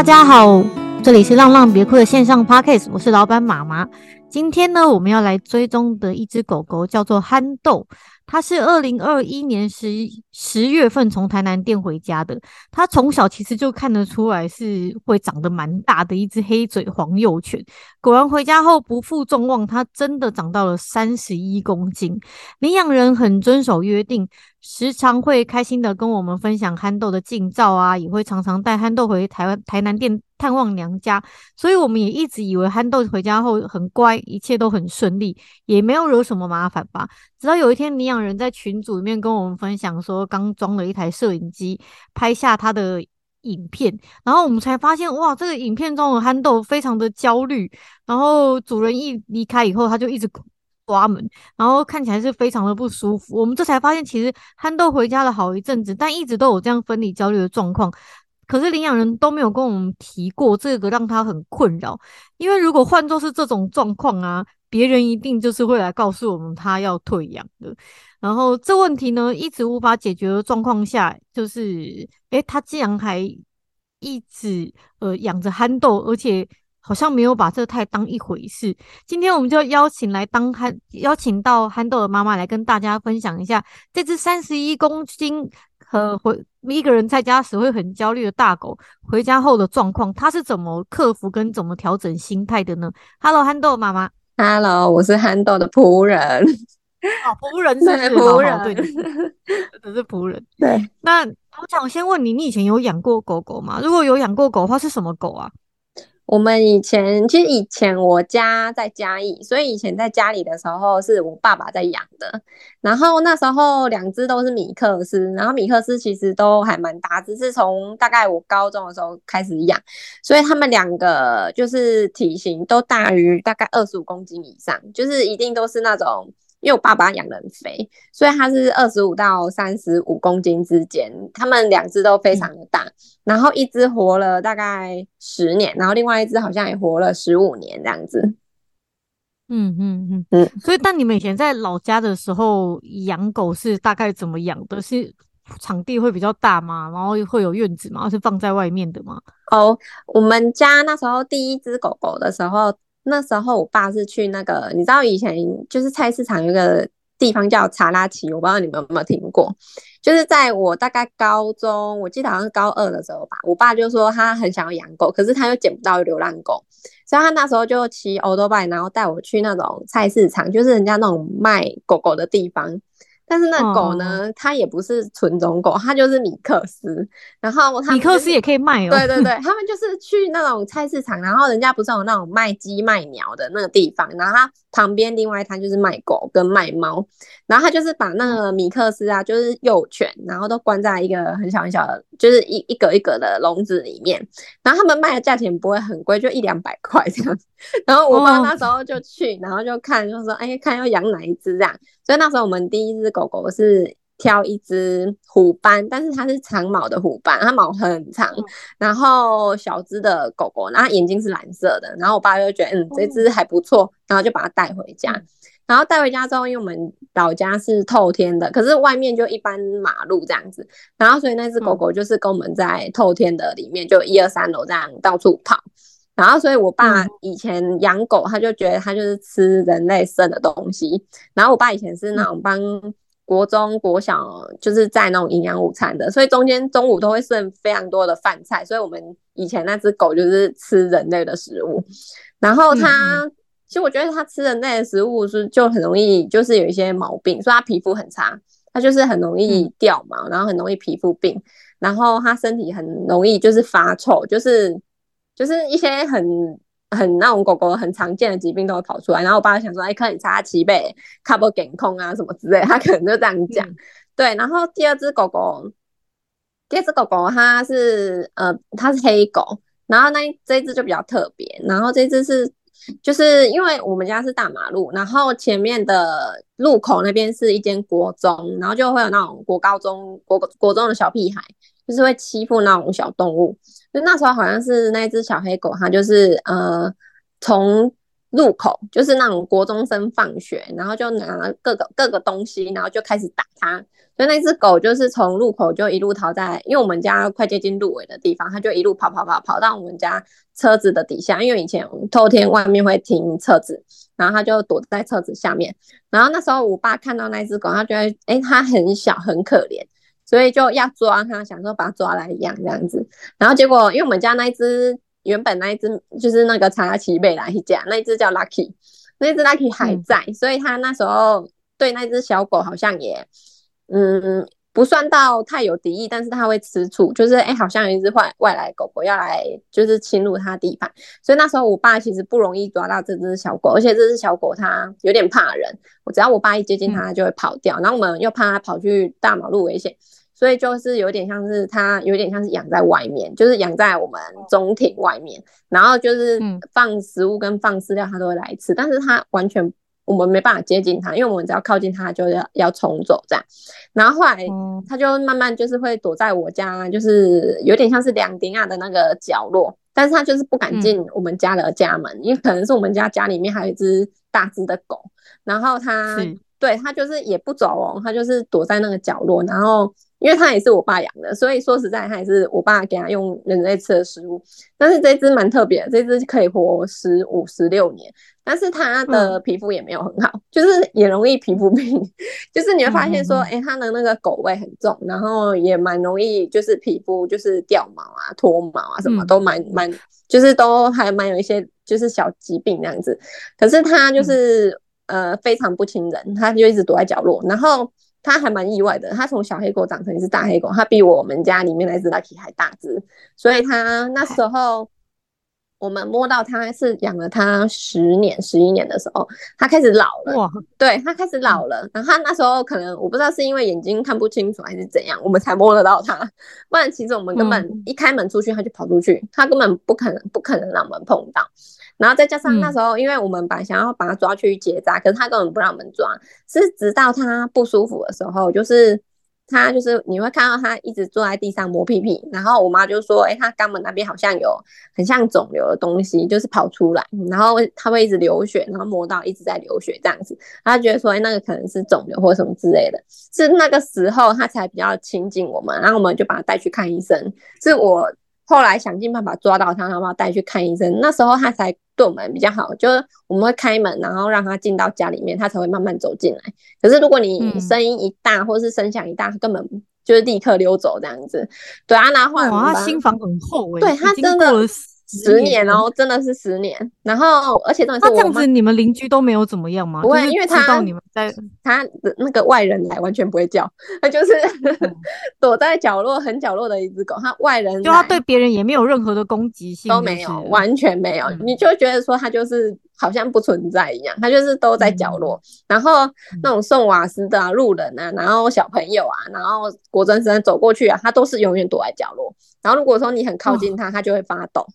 大家好，这里是浪浪别哭的线上 Podcast，我是老板妈妈。今天呢，我们要来追踪的一只狗狗叫做憨豆。他是二零二一年十十月份从台南店回家的。他从小其实就看得出来是会长得蛮大的一只黑嘴黄幼犬。果然回家后不负众望，它真的长到了三十一公斤。领养人很遵守约定，时常会开心的跟我们分享憨豆的近照啊，也会常常带憨豆回台湾台南店探望娘家。所以我们也一直以为憨豆回家后很乖，一切都很顺利，也没有惹什么麻烦吧。直到有一天，领养人在群组里面跟我们分享说，刚装了一台摄影机拍下他的影片，然后我们才发现，哇，这个影片中的憨豆非常的焦虑，然后主人一离开以后，他就一直抓门，然后看起来是非常的不舒服。我们这才发现，其实憨豆回家了好一阵子，但一直都有这样分离焦虑的状况，可是领养人都没有跟我们提过这个，让他很困扰。因为如果换作是这种状况啊。别人一定就是会来告诉我们他要退养的，然后这问题呢一直无法解决的状况下，就是诶，他竟然还一直呃养着憨豆，而且好像没有把这太当一回事。今天我们就邀请来当憨邀请到憨豆的妈妈来跟大家分享一下这只三十一公斤和回一个人在家时会很焦虑的大狗回家后的状况，他是怎么克服跟怎么调整心态的呢？Hello，憨豆妈妈。Hello，我是憨豆的仆人。哦，仆人 是仆人，对，只是仆人。对，那我想先问你，你以前有养过狗狗吗？如果有养过狗的话，是什么狗啊？我们以前其实以前我家在嘉义，所以以前在家里的时候是我爸爸在养的。然后那时候两只都是米克斯，然后米克斯其实都还蛮大，只是从大概我高中的时候开始养，所以他们两个就是体型都大于大概二十五公斤以上，就是一定都是那种。因为我爸爸养得很肥，所以它是二十五到三十五公斤之间。他们两只都非常的大，嗯、然后一只活了大概十年，然后另外一只好像也活了十五年这样子。嗯嗯嗯嗯。所以，但你们以前在老家的时候养狗是大概怎么养的？是场地会比较大吗？然后会有院子吗？是放在外面的吗？哦，我们家那时候第一只狗狗的时候。那时候我爸是去那个，你知道以前就是菜市场有个地方叫查拉奇，我不知道你们有没有听过。就是在我大概高中，我记得好像是高二的时候吧，我爸就说他很想要养狗，可是他又捡不到流浪狗，所以他那时候就骑欧多拜，然后带我去那种菜市场，就是人家那种卖狗狗的地方。但是那狗呢，哦、它也不是纯种狗，它就是米克斯。然后它、就是、米克斯也可以卖哦。对对对，他们就是去那种菜市场，然后人家不是有那种卖鸡卖鸟的那个地方，然后它旁边另外一摊就是卖狗跟卖猫，然后他就是把那个米克斯啊，就是幼犬，然后都关在一个很小很小的，就是一一格一格的笼子里面。然后他们卖的价钱不会很贵，就一两百块这样子。然后我爸那时候就去，然后就看，就说：“哎，看要养哪一只这样。”所以那时候我们第一只狗狗是挑一只虎斑，但是它是长毛的虎斑，它毛很长，然后小只的狗狗，然后眼睛是蓝色的。然后我爸就觉得，嗯，这只还不错，然后就把它带回家。然后带回家之后，因为我们老家是透天的，可是外面就一般马路这样子，然后所以那只狗狗就是跟我们在透天的里面，就一二三楼这样到处跑。然后，所以我爸以前养狗，他就觉得他就是吃人类剩的东西。然后我爸以前是那种帮国中、国小，就是在那种营养午餐的，所以中间中午都会剩非常多的饭菜。所以我们以前那只狗就是吃人类的食物。然后它，其实我觉得它吃人类的食物是就很容易，就是有一些毛病，所以它皮肤很差，它就是很容易掉毛，然后很容易皮肤病，然后它身体很容易就是发臭，就是。就是一些很很那种狗狗很常见的疾病都会跑出来，然后我爸就想说，哎，可以擦七倍，卡不健控啊什么之类，他可能就这样讲。嗯、对，然后第二只狗狗，第二只狗狗它是呃它是黑狗，然后那这一只就比较特别，然后这只是就是因为我们家是大马路，然后前面的路口那边是一间国中，然后就会有那种国高中国国中的小屁孩。就是会欺负那种小动物，就那时候好像是那只小黑狗，它就是呃从路口，就是那种国中生放学，然后就拿各个各个东西，然后就开始打它。所以那只狗就是从路口就一路逃在，因为我们家快接近路尾的地方，它就一路跑跑跑跑到我们家车子的底下，因为以前透天外面会停车子，然后它就躲在车子下面。然后那时候我爸看到那只狗，他觉得诶，它很小很可怜，所以就要抓它，想说把它抓来养这样子。然后结果因为我们家那一只。原本那一只就是那个查奇贝来一家，那一只叫 Lucky，那只 Lucky 还在，嗯，所以他那时候对那只小狗好像也，嗯，不算到太有敌意，但是它会吃醋，就是哎，欸，好像有一只外外来狗狗要来，就是侵入它地盘，所以那时候我爸其实不容易抓到这只小狗，而且这只小狗它有点怕人，我只要我爸一接近它，它就会跑掉，嗯，然后我们又怕它跑去大马路危险。所以就是有点像是它，有点像是养在外面，就是养在我们中庭外面，然后就是放食物跟放饲料，它都会来吃。但是它完全我们没办法接近它，因为我们只要靠近它就要要冲走这样。然后后来它就慢慢就是会躲在我家，就是有点像是两顶亚的那个角落，但是它就是不敢进我们家的家门，因为可能是我们家家里面还有一只大只的狗，然后它对它就是也不走哦，它就是躲在那个角落，然后。因为它也是我爸养的，所以说实在它也是我爸给它用人类吃的食物。但是这只蛮特别的，这只可以活十五、十六年，但是它的皮肤也没有很好，嗯、就是也容易皮肤病。就是你会发现说，哎、欸，它的那个狗味很重，然后也蛮容易就是皮肤就是掉毛啊、脱毛啊，什么都蛮蛮，就是都还蛮有一些就是小疾病这样子。可是它就是、嗯、呃非常不亲人，它就一直躲在角落，然后。他还蛮意外的，他从小黑狗长成一只大黑狗，他比我们家里面那只 Lucky 还大只，所以他那时候我们摸到他是养了他十年、十一年的时候，他开始老了，哇，对，他开始老了，然后他那时候可能我不知道是因为眼睛看不清楚还是怎样，我们才摸得到他，不然其实我们根本一开门出去他就跑出去，他根本不可能不可能让我们碰到。然后再加上那时候，因为我们本来想要把他抓去结扎，可是他根本不让我们抓，是直到他不舒服的时候，就是他就是你会看到他一直坐在地上摸屁屁，然后我妈就说，哎，他肛门那边好像有很像肿瘤的东西，就是跑出来，然后他会一直流血，然后摸到一直在流血这样子，他觉得说，哎，那个可能是肿瘤或什么之类的，是那个时候他才比较亲近我们，然后我们就把他带去看医生，是我。后来想尽办法抓到他，然后把他带去看医生。那时候他才对我们比较好，就是我们会开门，然后让他进到家里面，他才会慢慢走进来。可是如果你声音一大，嗯、或者是声响一大，他根本就是立刻溜走这样子。对啊，然后后来哇，他心房很厚哎、欸，对他真的。十年哦，真的是十年。然后，而且重点是，这样子你们邻居都没有怎么样吗？不会，因为他知道你们在他的那个外人来完全不会叫，他就是 躲在角落很角落的一只狗。他外人就他对别人也没有任何的攻击性，都没有，完全没有。你就觉得说他就是好像不存在一样，他就是都在角落。然后那种送瓦斯的啊、路人啊，然后小朋友啊，然后国中生走过去啊，他都是永远躲在角落。然后如果说你很靠近他，他就会发抖。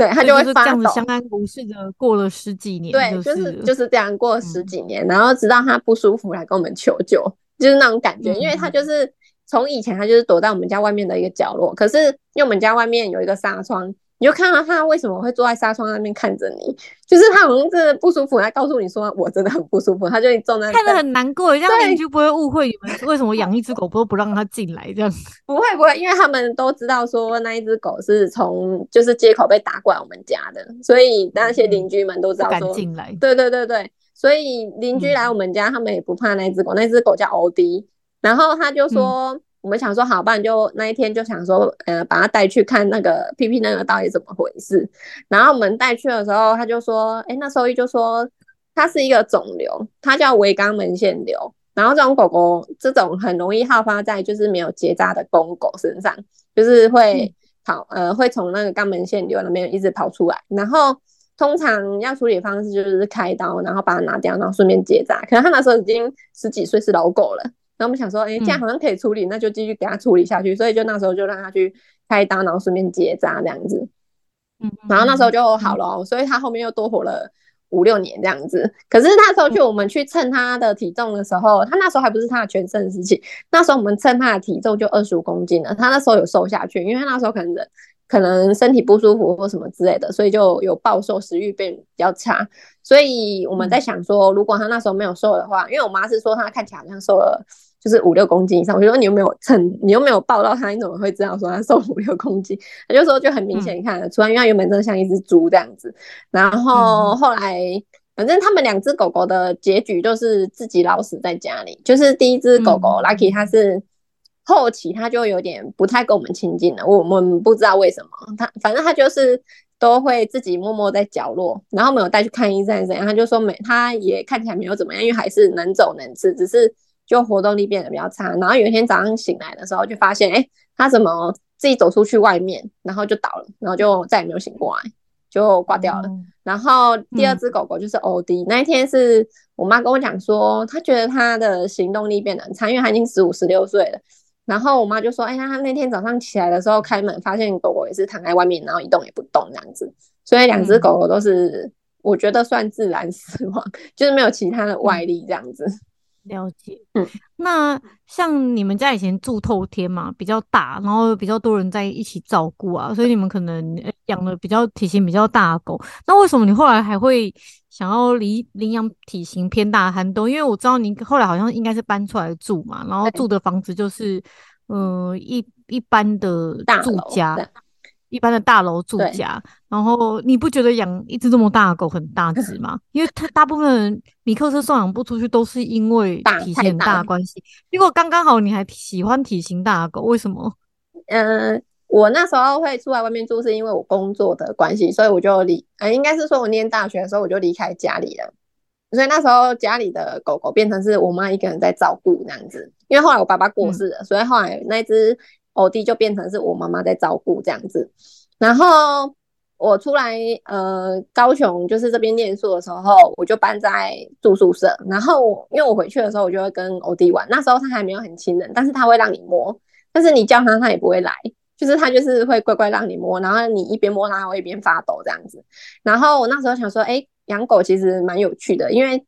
对，他就会发抖，这样子相安无事的过了十几年，对，就是就是这样过了十几年，嗯，然后直到他不舒服来跟我们求救，就是那种感觉，因为他就是从以前他就是躲在我们家外面的一个角落，可是因为我们家外面有一个纱窗。你就看到他为什么会坐在纱窗那边看着你，就是他好像真的不舒服，他告诉你说我真的很不舒服，他就坐在那看着很难过，这样邻居不会误会你们为什么养一只狗都不让它进来这样？不会不会，因为他们都知道说那一只狗是从就是街口被打过来我们家的，所以那些邻居们都知道说进来。对对对对，所以邻居来我们家，他们也不怕那只狗，那只狗叫欧迪，然后他就说。嗯我们想说好，不然就那一天就想说，呃，把他带去看那个屁屁那个到底怎么回事。然后我们带去的时候，他就说，哎，那兽医就说它是一个肿瘤，它叫微肛门腺瘤。然后这种狗狗，这种很容易好发在就是没有结扎的公狗身上，就是会跑，呃，会从那个肛门腺瘤那边一直跑出来。然后通常要处理方式就是开刀，然后把它拿掉，然后顺便结扎。可能他那时候已经十几岁，是老狗了。然后我们想说，哎，这样好像可以处理，嗯、那就继续给他处理下去。所以就那时候就让他去开刀，然后顺便结扎这样子。嗯，然后那时候就好了，嗯，所以他后面又多活了五六年这样子。可是那时候去我们去称他的体重的时候，他那时候还不是他的全盛时期。那时候我们称他的体重就二十五公斤了，他那时候有瘦下去，因为他那时候可能人可能身体不舒服或什么之类的，所以就有暴瘦，食欲变比较差。所以我们在想说，如果他那时候没有瘦的话，因为我妈是说他看起来好像瘦了，就是五六公斤以上。我就说你又没有称？你又没有抱到它？你怎么会知道说它瘦五六公斤？他就说就很明显看得出来，因为他原本真的像一只猪这样子。然后后来，反正他们两只狗狗的结局都是自己老死在家里。就是第一只狗狗 Lucky，它是。后期它就有点不太跟我们亲近了，我们不知道为什么，它反正它就是都会自己默默在角落，然后没有带去看医生怎样，他就说没，他也看起来没有怎么样，因为还是能走能吃，只是就活动力变得比较差。然后有一天早上醒来的时候，就发现，哎，他怎么自己走出去外面，然后就倒了，然后就再也没有醒过来，就挂掉了。嗯、然后第二只狗狗就是欧弟，嗯、那一天是我妈跟我讲说，她觉得它的行动力变得很差，因为它已经十五十六岁了。然后我妈就说：“哎呀，他那天早上起来的时候开门，发现狗狗也是躺在外面，然后一动也不动这样子。所以两只狗狗都是，我觉得算自然死亡，就是没有其他的外力这样子。”了解。嗯，那像你们家以前住透天嘛，比较大，然后比较多人在一起照顾啊，所以你们可能养了比较体型比较大的狗。那为什么你后来还会想要离领养体型偏大的憨豆？因为我知道你后来好像应该是搬出来住嘛，然后住的房子就是。呃，一一般的住家，一般的大楼住家，然后你不觉得养一只这么大的狗很大只吗？因为它大部分人米克斯送养不出去，都是因为体型很大的关系。结果刚刚好你还喜欢体型大的狗，为什么？嗯、呃，我那时候会出来外面住，是因为我工作的关系，所以我就离，呃，应该是说我念大学的时候我就离开家里了。所以那时候家里的狗狗变成是我妈一个人在照顾这样子，因为后来我爸爸过世了，嗯、所以后来那只欧弟就变成是我妈妈在照顾这样子。然后我出来呃高雄就是这边念书的时候，我就搬在住宿舍。然后因为我回去的时候，我就会跟欧弟玩。那时候他还没有很亲人，但是他会让你摸，但是你叫他他也不会来，就是他就是会乖乖让你摸，然后你一边摸他，会一边发抖这样子。然后我那时候想说，哎、欸。养狗其实蛮有趣的，因为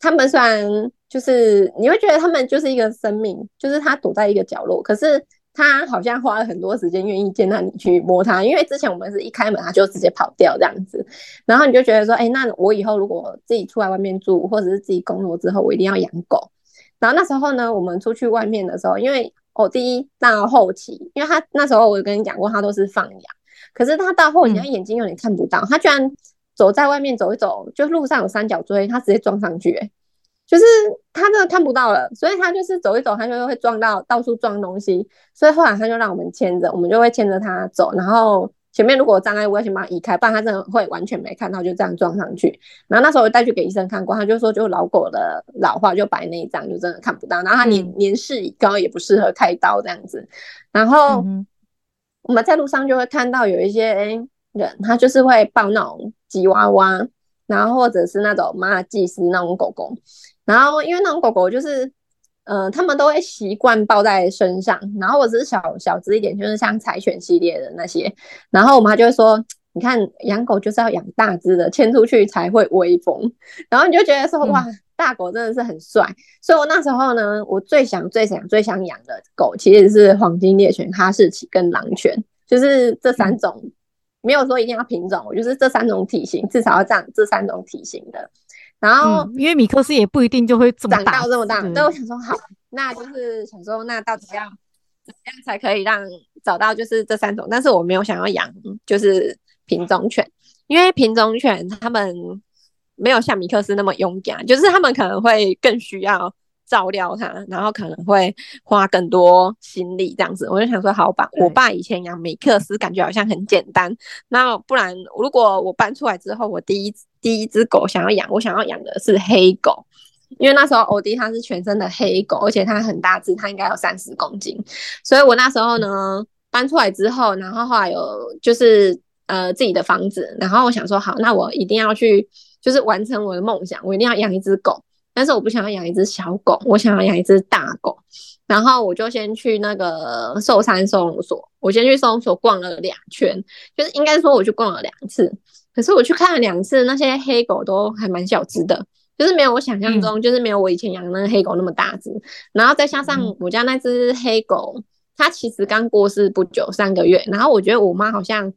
他们虽然就是你会觉得他们就是一个生命，就是它躲在一个角落，可是它好像花了很多时间愿意见到你去摸它。因为之前我们是一开门它就直接跑掉这样子，然后你就觉得说，哎、那我以后如果自己出来外面住，或者是自己工作之后，我一定要养狗。然后那时候呢，我们出去外面的时候，因为我第一到后期，因为他那时候我有跟你讲过，他都是放养，可是他到后期他眼睛有点看不到，他居然。走在外面走一走，就路上有三角锥，他直接撞上去，欸，就是他真的看不到了，所以他就是走一走，他就会撞到到处撞东西，所以后来他就让我们牵着，我们就会牵着他走，然后前面如果有障碍物，我要先把它移开，不然他真的会完全没看到，就这样撞上去。然后那时候我带去给医生看过，他就说就老狗的老化，就白内障，就真的看不到，然后他年、嗯、年事已高，也不适合开刀这样子。然后我们在路上就会看到有一些人，他就是会抱那种。吉娃娃，然后或者是那种马尔济斯那种狗狗，然后因为那种狗狗就是，嗯、呃，他们都会习惯抱在身上，然后我只是小小只一点，就是像柴犬系列的那些，然后我妈就会说，你看养狗就是要养大只的，牵出去才会威风，然后你就觉得说，哇，大狗真的是很帅，嗯、所以我那时候呢，我最想、最想、最想养的狗其实是黄金猎犬、哈士奇跟狼犬，就是这三种。嗯。没有说一定要品种，我就是这三种体型，至少要这样这三种体型的。然后，嗯、因为米克斯也不一定就会长到这么大，所以我想说，好，那就是想说，那到底要怎样才可以让找到就是这三种？但是我没有想要养就是品种犬，因为品种犬他们没有像米克斯那么勇敢，就是他们可能会更需要。照料它，然后可能会花更多心力这样子，我就想说，好吧，我爸以前养米克斯，感觉好像很简单。那不然，如果我搬出来之后，我第一第一只狗想要养，我想要养的是黑狗，因为那时候欧迪它是全身的黑狗，而且它很大只，它应该有三十公斤。所以我那时候呢，搬出来之后，然后后来有就是呃自己的房子，然后我想说，好，那我一定要去就是完成我的梦想，我一定要养一只狗。但是我不想要养一只小狗，我想要养一只大狗。然后我就先去那个寿山收容所，我先去收容所逛了两圈，就是应该说我去逛了两次。可是我去看了两次，那些黑狗都还蛮小只的，就是没有我想象中，嗯、就是没有我以前养的那个黑狗那么大只。然后再加上我家那只黑狗，它其实刚过世不久，三个月。然后我觉得我妈好像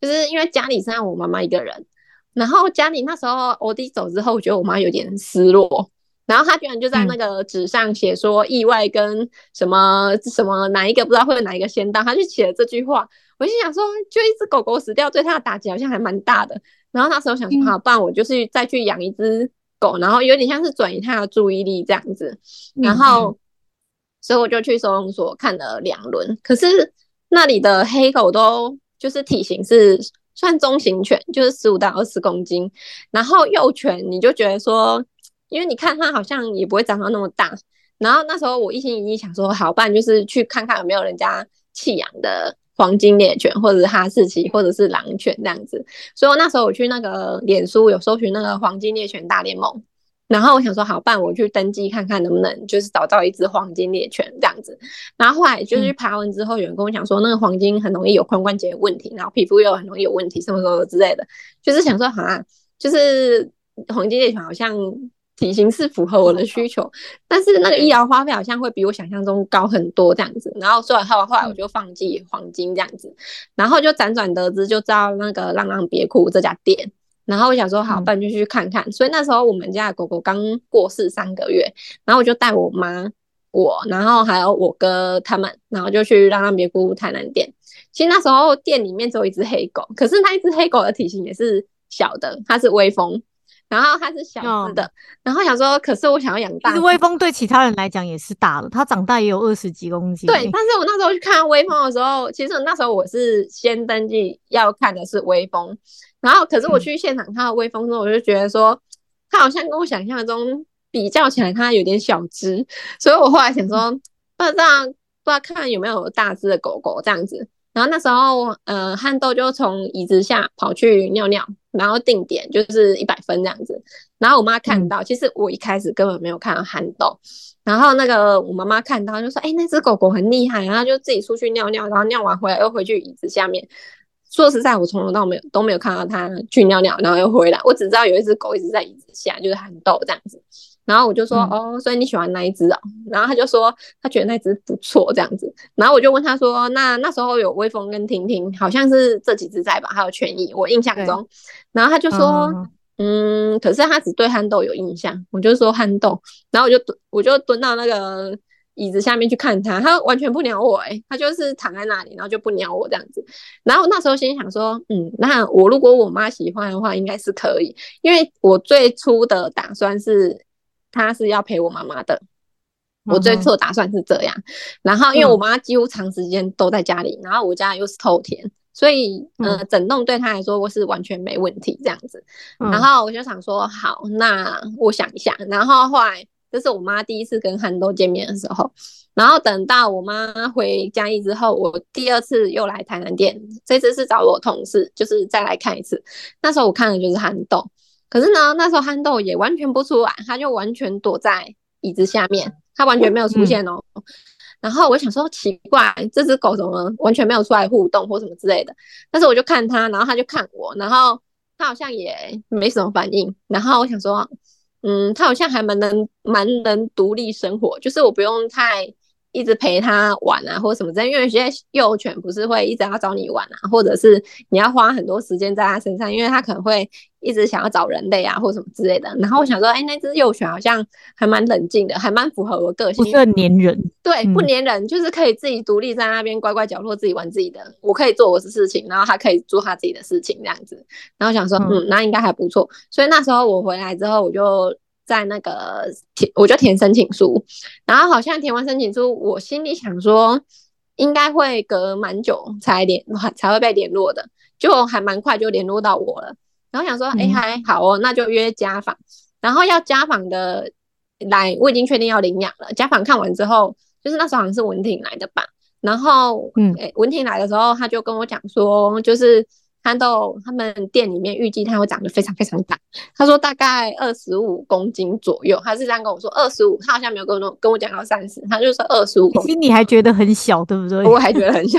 就是因为家里剩下我妈妈一个人，然后家里那时候我弟走之后，我觉得我妈有点失落。然后他居然就在那个纸上写说意外跟什么、嗯、什么哪一个不知道会有哪一个先到，他就写了这句话。我心想说，就一只狗狗死掉，对他的打击好像还蛮大的。然后那时候想说，好，不然我就是再去养一只狗，然后有点像是转移他的注意力这样子。然后，所以我就去收容所看了两轮，可是那里的黑狗都就是体型是算中型犬，就是十五到二十公斤。然后幼犬你就觉得说。因为你看它好像也不会长到那么大，然后那时候我一心一意想说，好办就是去看看有没有人家弃养的黄金猎犬，或者是哈士奇，或者是狼犬这样子。所以我那时候我去那个脸书有搜寻那个黄金猎犬大联盟，然后我想说好办，我去登记看看能不能就是找到一只黄金猎犬这样子。然后后来就是去爬完之后，有人跟我讲说那个黄金很容易有髋关节的问题，然后皮肤又很容易有问题，什么什么之类的，就是想说好啊，就是黄金猎犬好像。体型是符合我的需求，但是那个医疗花费好像会比我想象中高很多这样子。然后所以后来后来我就放弃黄金这样子，然后就辗转得知就知道那个浪浪别哭这家店。然后我想说好，不然就去看看。所以那时候我们家的狗狗刚过世三个月，然后我就带我妈、我，然后还有我哥他们，然后就去浪浪别哭台南店。其实那时候店里面只有一只黑狗，可是那一只黑狗的体型也是小的，它是威风。然后它是小只的，嗯，然后想说，可是我想要养大。其实威风对其他人来讲也是大了，它长大也有二十几公斤。对，但是我那时候去看威风的时候，其实那时候我是先登记要看的是威风，然后可是我去现场看到威风之后，我就觉得说，它好像跟我想象中比较起来，它有点小只，所以我后来想说，不知道不知道看有没有大只的狗狗这样子。然后那时候，呃，汉豆就从椅子下跑去尿尿，然后定点就是一百分这样子。然后我妈看到，其实我一开始根本没有看到憨豆。然后那个我妈妈看到就说：“哎、欸，那只狗狗很厉害。”然后就自己出去尿尿，然后尿完回来又回去椅子下面。说实在，我从头到尾没有都没有看到它去尿尿，然后又回来。我只知道有一只狗一直在椅子下，就是憨豆这样子。然后我就说、嗯、哦，所以你喜欢那一只哦？然后他就说他觉得那只不错这样子。然后我就问他说，那那时候有威风跟婷婷，好像是这几只在吧？还有权益，我印象中。然后他就说嗯，嗯，可是他只对憨豆有印象。我就说憨豆，然后我就蹲，我就蹲到那个椅子下面去看他，他完全不鸟我哎、欸，他就是躺在那里，然后就不鸟我这样子。然后那时候心想说，嗯，那我如果我妈喜欢的话，应该是可以，因为我最初的打算是。他是要陪我妈妈的，我最初打算是这样。然后因为我妈几乎长时间都在家里，然后我家又是透天，所以呃，整栋对他来说我是完全没问题这样子。然后我就想说，好，那我想一下。然后后来这是我妈第一次跟憨豆见面的时候，然后等到我妈回嘉义之后，我第二次又来台南店，这次是找我同事，就是再来看一次。那时候我看的就是憨豆。可是呢，那时候憨豆也完全不出来，他就完全躲在椅子下面，他完全没有出现哦。然后我想说奇怪，这只狗怎么完全没有出来互动或什么之类的？但是我就看他，然后他就看我，然后他好像也没什么反应。然后我想说，嗯，他好像还蛮能蛮能独立生活，就是我不用太。一直陪他玩啊，或者什么之类，因为有些幼犬不是会一直要找你玩啊，或者是你要花很多时间在它身上，因为它可能会一直想要找人类啊，或什么之类的。然后我想说，哎、欸，那只幼犬好像还蛮冷静的，还蛮符合我个性，不是很黏人。对，不粘人，嗯、就是可以自己独立在那边乖乖角落自己玩自己的，我可以做我的事情，然后它可以做它自己的事情这样子。然后想说，嗯，那应该还不错。所以那时候我回来之后，我就。在那个填，我就填申请书，然后好像填完申请书，我心里想说，应该会隔蛮久才联，才会被联络的，就还蛮快就联络到我了。然后想说，哎、欸，还好哦，那就约家访。然后要家访的来，我已经确定要领养了。家访看完之后，就是那时候好像是文婷来的吧。然后，嗯，哎、欸，文婷来的时候，他就跟我讲说，就是。憨豆他们店里面预计它会长得非常非常大，他说大概二十五公斤左右，他是这样跟我说二十五，他好像没有跟我跟我讲到三十，他就说二十五公斤。其实你还觉得很小，对不对？我还觉得很小，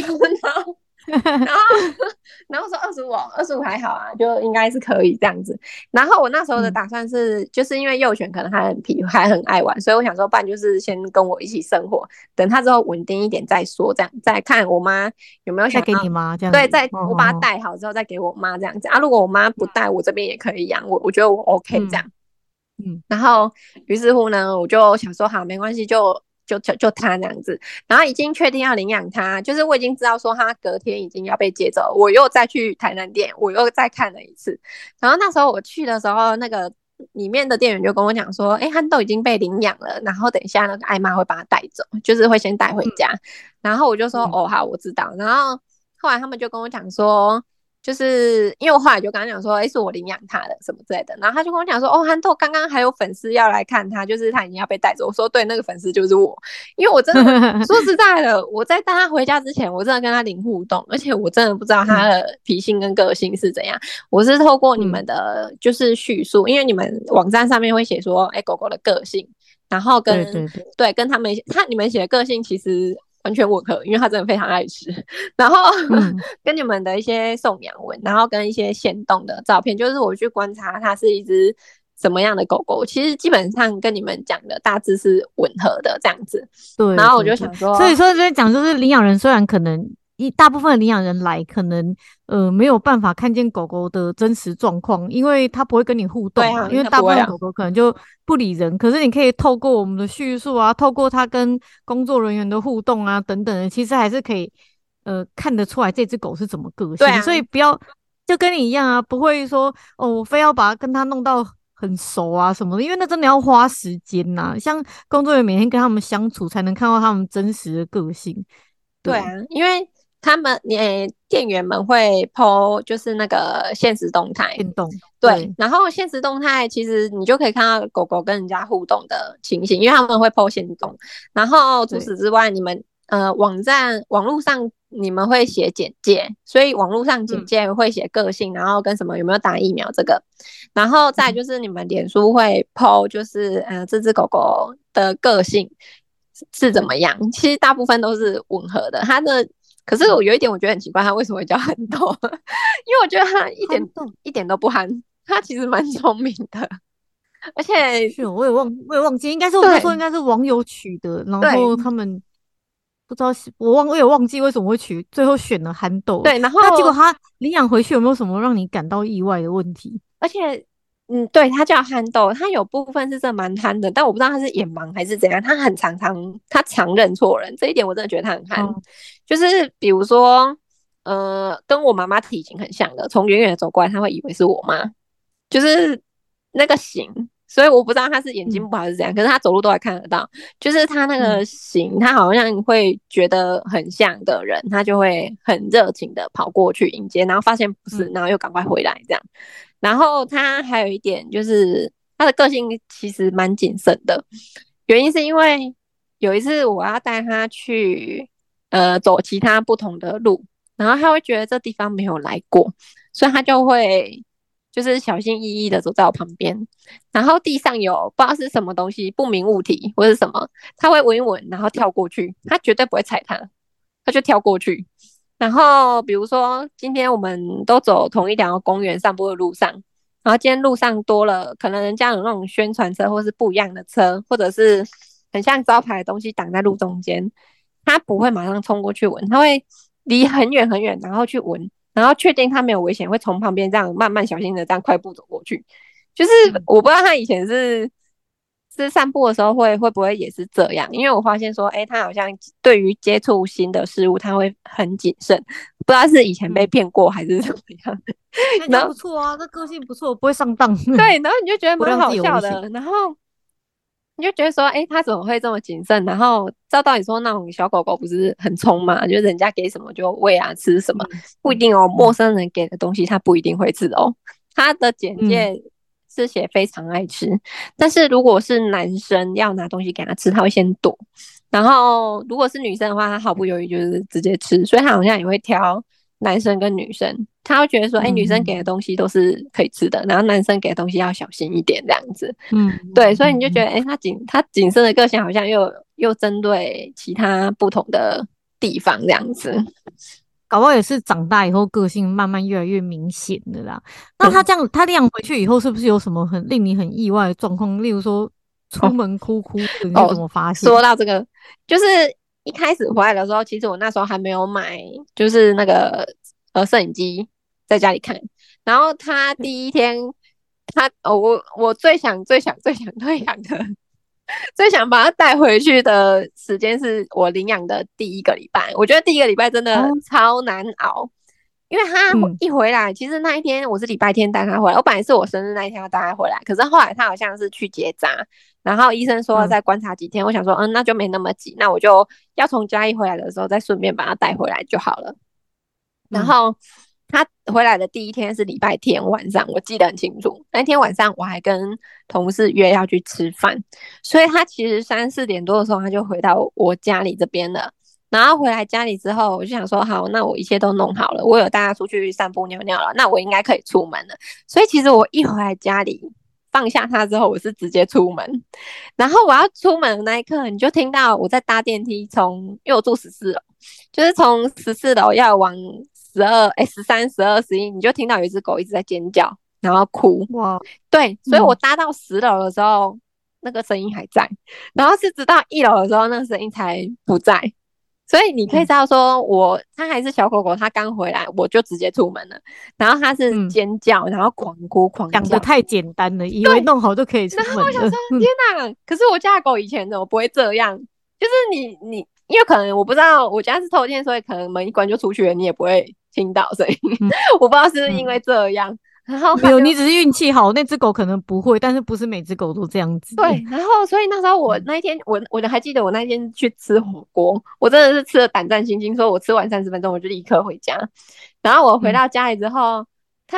然后然后说二十五，二十五还好啊，就应该是可以这样子。然后我那时候的打算是，嗯、就是因为幼犬可能还很皮，还很爱玩，所以我想说，不然就是先跟我一起生活，等他之后稳定一点再说，这样再看我妈有没有想给你妈这样。对，再我把它带好之后再给我妈这样子、哦、啊。如果我妈不带，我这边也可以养，我我觉得我 OK 这样。嗯，然后于是乎呢，我就想说，好，没关系，就。就就就他那样子，然后已经确定要领养他，就是我已经知道说他隔天已经要被接走，我又再去台南店，我又再看了一次，然后那时候我去的时候，那个里面的店员就跟我讲说，哎，憨豆已经被领养了，然后等一下那个艾妈会把他带走，就是会先带回家，嗯、然后我就说，嗯、哦好，我知道，然后后来他们就跟我讲说。就是因为我后来就跟他讲说，哎、欸，是我领养他的什么之类的，然后他就跟我讲说，哦，憨豆刚刚还有粉丝要来看他，就是他已经要被带走。我说，对，那个粉丝就是我，因为我真的 说实在的，我在带他回家之前，我真的跟他零互动，而且我真的不知道他的脾性跟个性是怎样。我是透过你们的就是叙述，因为你们网站上面会写说，哎、欸，狗狗的个性，然后跟对对对，对跟他们他你们写的个性其实。完全吻合，因为他真的非常爱吃。然后、嗯、跟你们的一些送养文，然后跟一些现动的照片，就是我去观察它是一只什么样的狗狗，其实基本上跟你们讲的大致是吻合的这样子。对，然后我就想说，所以说这边讲就是领养人虽然可能。一大部分的领养人来，可能呃没有办法看见狗狗的真实状况，因为他不会跟你互动嘛，啊、因为大部分狗狗可能就不理人。可是你可以透过我们的叙述啊，透过它跟工作人员的互动啊等等的，其实还是可以呃看得出来这只狗是怎么个性。啊、所以不要就跟你一样啊，不会说哦，我非要把它跟它弄到很熟啊什么的，因为那真的要花时间呐、啊。像工作人员每天跟他们相处，才能看到他们真实的个性。对啊，因为。他们，你、欸，店员们会 po 就是那个现实动态，动对，对，然后现实动态其实你就可以看到狗狗跟人家互动的情形，因为他们会 po 现动。然后除此之外，你们呃网站网络上你们会写简介，所以网络上简介会写个性，嗯、然后跟什么有没有打疫苗这个，然后再就是你们脸书会 po 就是呃这只狗狗的个性是怎么样，其实大部分都是吻合的，它的。可是我有一点我觉得很奇怪，他为什么会叫憨豆？因为我觉得他一点动一点都不憨，他其实蛮聪明的，而且是我也忘我也忘记，应该是我们说应该是网友取的，然后他们不知道我忘我也忘记为什么会取，最后选了憨豆。对，然后那结果他领养回去有没有什么让你感到意外的问题？而且。嗯，对，他叫憨豆，他有部分是真的蛮憨的，但我不知道他是眼盲还是怎样，他很常常他常认错人，这一点我真的觉得他很憨。哦、就是比如说，呃，跟我妈妈体型很像的，从远远的走过来，她会以为是我妈，就是那个型，所以我不知道他是眼睛不好还是怎样，嗯、可是他走路都还看得到，就是他那个型，嗯、他好像会觉得很像的人，他就会很热情的跑过去迎接，然后发现不是，然后又赶快回来这样。然后他还有一点就是他的个性其实蛮谨慎的，原因是因为有一次我要带他去呃走其他不同的路，然后他会觉得这地方没有来过，所以他就会就是小心翼翼的走在我旁边，然后地上有不知道是什么东西不明物体或者什么，他会闻一闻，然后跳过去，他绝对不会踩它，他就跳过去。然后，比如说，今天我们都走同一条公园散步的路上，然后今天路上多了，可能人家有那种宣传车，或是不一样的车，或者是很像招牌的东西挡在路中间，他不会马上冲过去闻，他会离很远很远，然后去闻，然后确定他没有危险，会从旁边这样慢慢小心的这样快步走过去。就是我不知道他以前是。是散步的时候会会不会也是这样？因为我发现说，哎、欸，他好像对于接触新的事物，他会很谨慎，不知道是以前被骗过还是怎么样。那不错啊，这个性不错，不会上当。对，然后你就觉得蛮好笑的，然后你就觉得说，哎、欸，他怎么会这么谨慎？然后照道理说，那种小狗狗不是很冲嘛，就是人家给什么就喂啊，吃什么，不一定哦。陌生人给的东西，它不一定会吃哦。它的简介。嗯是写非常爱吃，但是如果是男生要拿东西给他吃，他会先躲。然后如果是女生的话，他毫不犹豫就是直接吃。所以他好像也会挑男生跟女生，他会觉得说，哎、欸，女生给的东西都是可以吃的，然后男生给的东西要小心一点这样子。嗯，对，所以你就觉得，哎、欸，他谨他谨慎的个性好像又又针对其他不同的地方这样子。搞不好也是长大以后个性慢慢越来越明显的啦。那他这样，他这样回去以后，是不是有什么很令你很意外的状况？例如说出门哭哭你怎么发现？说到这个，就是一开始回来的时候，其实我那时候还没有买，就是那个呃摄影机在家里看。然后他第一天，他哦我我最想最想最想最想的。最想把他带回去的时间是我领养的第一个礼拜，我觉得第一个礼拜真的超难熬，嗯、因为他一回来，其实那一天我是礼拜天带他回来，我本来是我生日那一天要带他回来，可是后来他好像是去结扎，然后医生说再观察几天，嗯、我想说，嗯，那就没那么急，那我就要从嘉义回来的时候再顺便把他带回来就好了，然后。他回来的第一天是礼拜天晚上，我记得很清楚。那天晚上我还跟同事约要去吃饭，所以他其实三四点多的时候他就回到我家里这边了。然后回来家里之后，我就想说，好，那我一切都弄好了，我有带他出去散步尿尿了，那我应该可以出门了。所以其实我一回来家里放下他之后，我是直接出门。然后我要出门的那一刻，你就听到我在搭电梯从，因为我住十四楼，就是从十四楼要往。十二哎，十三、十二、十一，你就听到有一只狗一直在尖叫，然后哭。哇，对，所以我搭到十楼的时候，嗯、那个声音还在，然后是直到一楼的时候，那个声音才不在。所以你可以知道，说我它还是小狗狗，它刚回来，我就直接出门了。然后它是尖叫，然后狂哭狂叫，讲的太简单了，以为弄好就可以出门了。然后我想说，天哪！可是我家的狗以前怎么不会这样？就是你你，因为可能我不知道，我家是偷天，所以可能门一关就出去了，你也不会。听到声音，嗯、我不知道是不是因为这样，嗯、然后没有，你只是运气好，那只狗可能不会，但是不是每只狗都这样子。对，然后所以那时候我那一天，我我还记得我那一天去吃火锅，我真的是吃的胆战心惊，说我吃完三十分钟我就立刻回家。然后我回到家里之后，他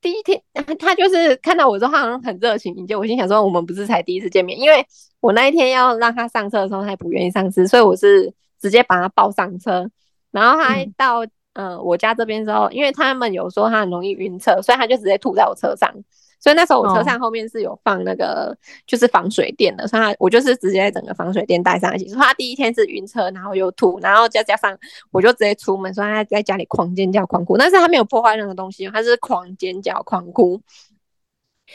第一天他就是看到我之后，他好像很热情迎接我，心想说我们不是才第一次见面，因为我那一天要让他上车的时候，他也不愿意上车，所以我是直接把他抱上车，然后他到。嗯嗯，我家这边之后，因为他们有说他很容易晕车，所以他就直接吐在我车上。所以那时候我车上后面是有放那个就是防水垫的，所以他我就是直接整个防水垫带上一起。所以他第一天是晕车，然后又吐，然后再加上我就直接出门，所以他在家里狂尖叫狂哭。但是他没有破坏任何东西，他是狂尖叫狂哭。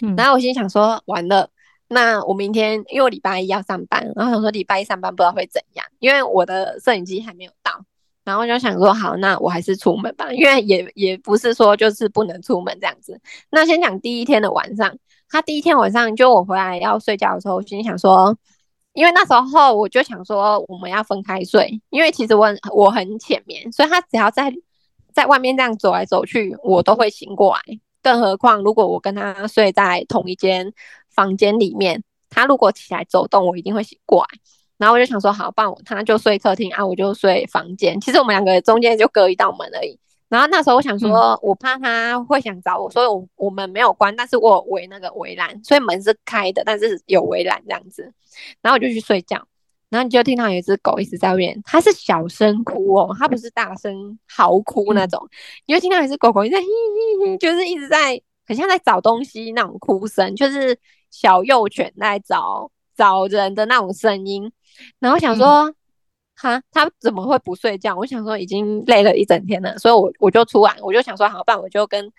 嗯，然后我心想说完了，那我明天因为我礼拜一要上班，然后想说礼拜一上班不知道会怎样，因为我的摄影机还没有到。然后就想说，好，那我还是出门吧，因为也也不是说就是不能出门这样子。那先讲第一天的晚上，他第一天晚上就我回来要睡觉的时候，心里想说，因为那时候我就想说我们要分开睡，因为其实我我很浅眠，所以他只要在在外面这样走来走去，我都会醒过来。更何况如果我跟他睡在同一间房间里面，他如果起来走动，我一定会醒过来。然后我就想说，好，不然我他就睡客厅啊，我就睡房间。其实我们两个中间就隔一道门而已。然后那时候我想说，我怕他会想找我，所以我我们没有关，但是我有围那个围栏，所以门是开的，但是有围栏这样子。然后我就去睡觉，然后你就听到有一只狗一直在外面，它是小声哭哦，它不是大声嚎哭那种。你就听到有一只狗狗一直在嘿嘿嘿，就是一直在很像在找东西那种哭声，就是小幼犬在找找人的那种声音。然后想说，嗯、哈，他怎么会不睡觉？我想说已经累了一整天了，所以我我就出来，我就想说，好办，我就跟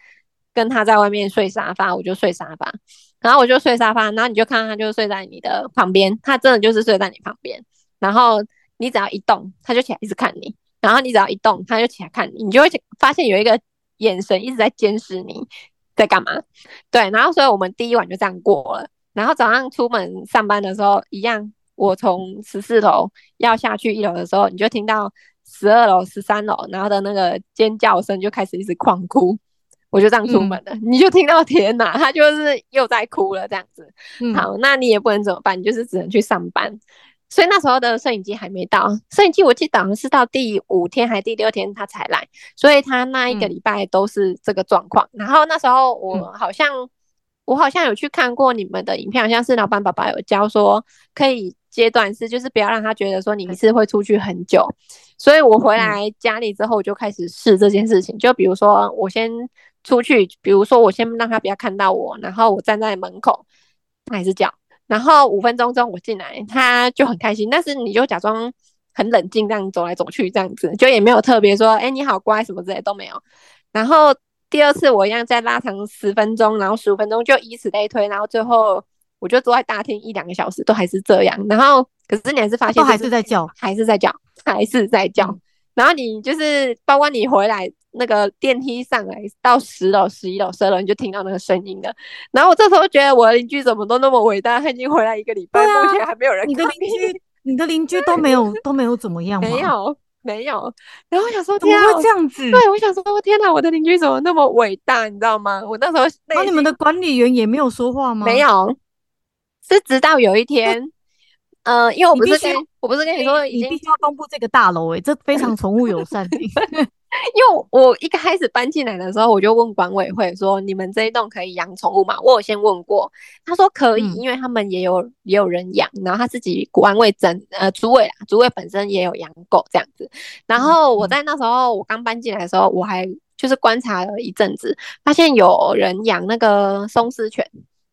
跟他在外面睡沙发，我就睡沙发，然后我就睡沙发，然后你就看他就睡在你的旁边，他真的就是睡在你旁边，然后你只要一动，他就起来一直看你，然后你只要一动，他就起来看你，你就会发现有一个眼神一直在监视你在干嘛，对，然后所以我们第一晚就这样过了，然后早上出门上班的时候一样。我从十四楼要下去一楼的时候，你就听到十二楼、十三楼，然后的那个尖叫声就开始一直狂哭，我就这样出门了。嗯、你就听到天哪，他就是又在哭了这样子。嗯、好，那你也不能怎么办，你就是只能去上班。所以那时候的摄影机还没到，摄影机我记得好像是到第五天还是第六天他才来，所以他那一个礼拜都是这个状况。嗯、然后那时候我好像、嗯、我好像有去看过你们的影片，好像是老板爸爸有教说可以。阶段是，就是不要让他觉得说你一次会出去很久，所以我回来家里之后，我就开始试这件事情。就比如说，我先出去，比如说我先让他不要看到我，然后我站在门口，他还是叫，然后五分钟之后我进来，他就很开心。但是你就假装很冷静这样走来走去，这样子就也没有特别说，哎、欸，你好乖什么之类都没有。然后第二次我一样再拉长十分钟，然后十五分钟就以此类推，然后最后我就坐在大厅一两个小时都还是这样。然后可是你还是发现，还是在叫，还是在叫，还是在叫。嗯、然后你就是包括你回来那个电梯上来到十楼、十一楼、十二楼，你就听到那个声音了。然后我这时候觉得我的邻居怎么都那么伟大，他已经回来一个礼拜，啊、目前还没有人。你的邻居，你的邻居都没有都没有怎么样吗？没有。没有，然后我想说，怎么会这样子？对，我想说，天哪，我的邻居怎么那么伟大？你知道吗？我那时候，那你们的管理员也没有说话吗？没有，是直到有一天，呃，因为我不是跟，我不是跟你说，你必须要公布这个大楼，诶，这非常宠物友善。因为我一开始搬进来的时候，我就问管委会说：“你们这一栋可以养宠物吗？”我有先问过，他说可以，因为他们也有也有人养，然后他自己管委整呃主委啊，主委本身也有养狗这样子。然后我在那时候我刚搬进来的时候，我还就是观察了一阵子，发现有人养那个松狮犬，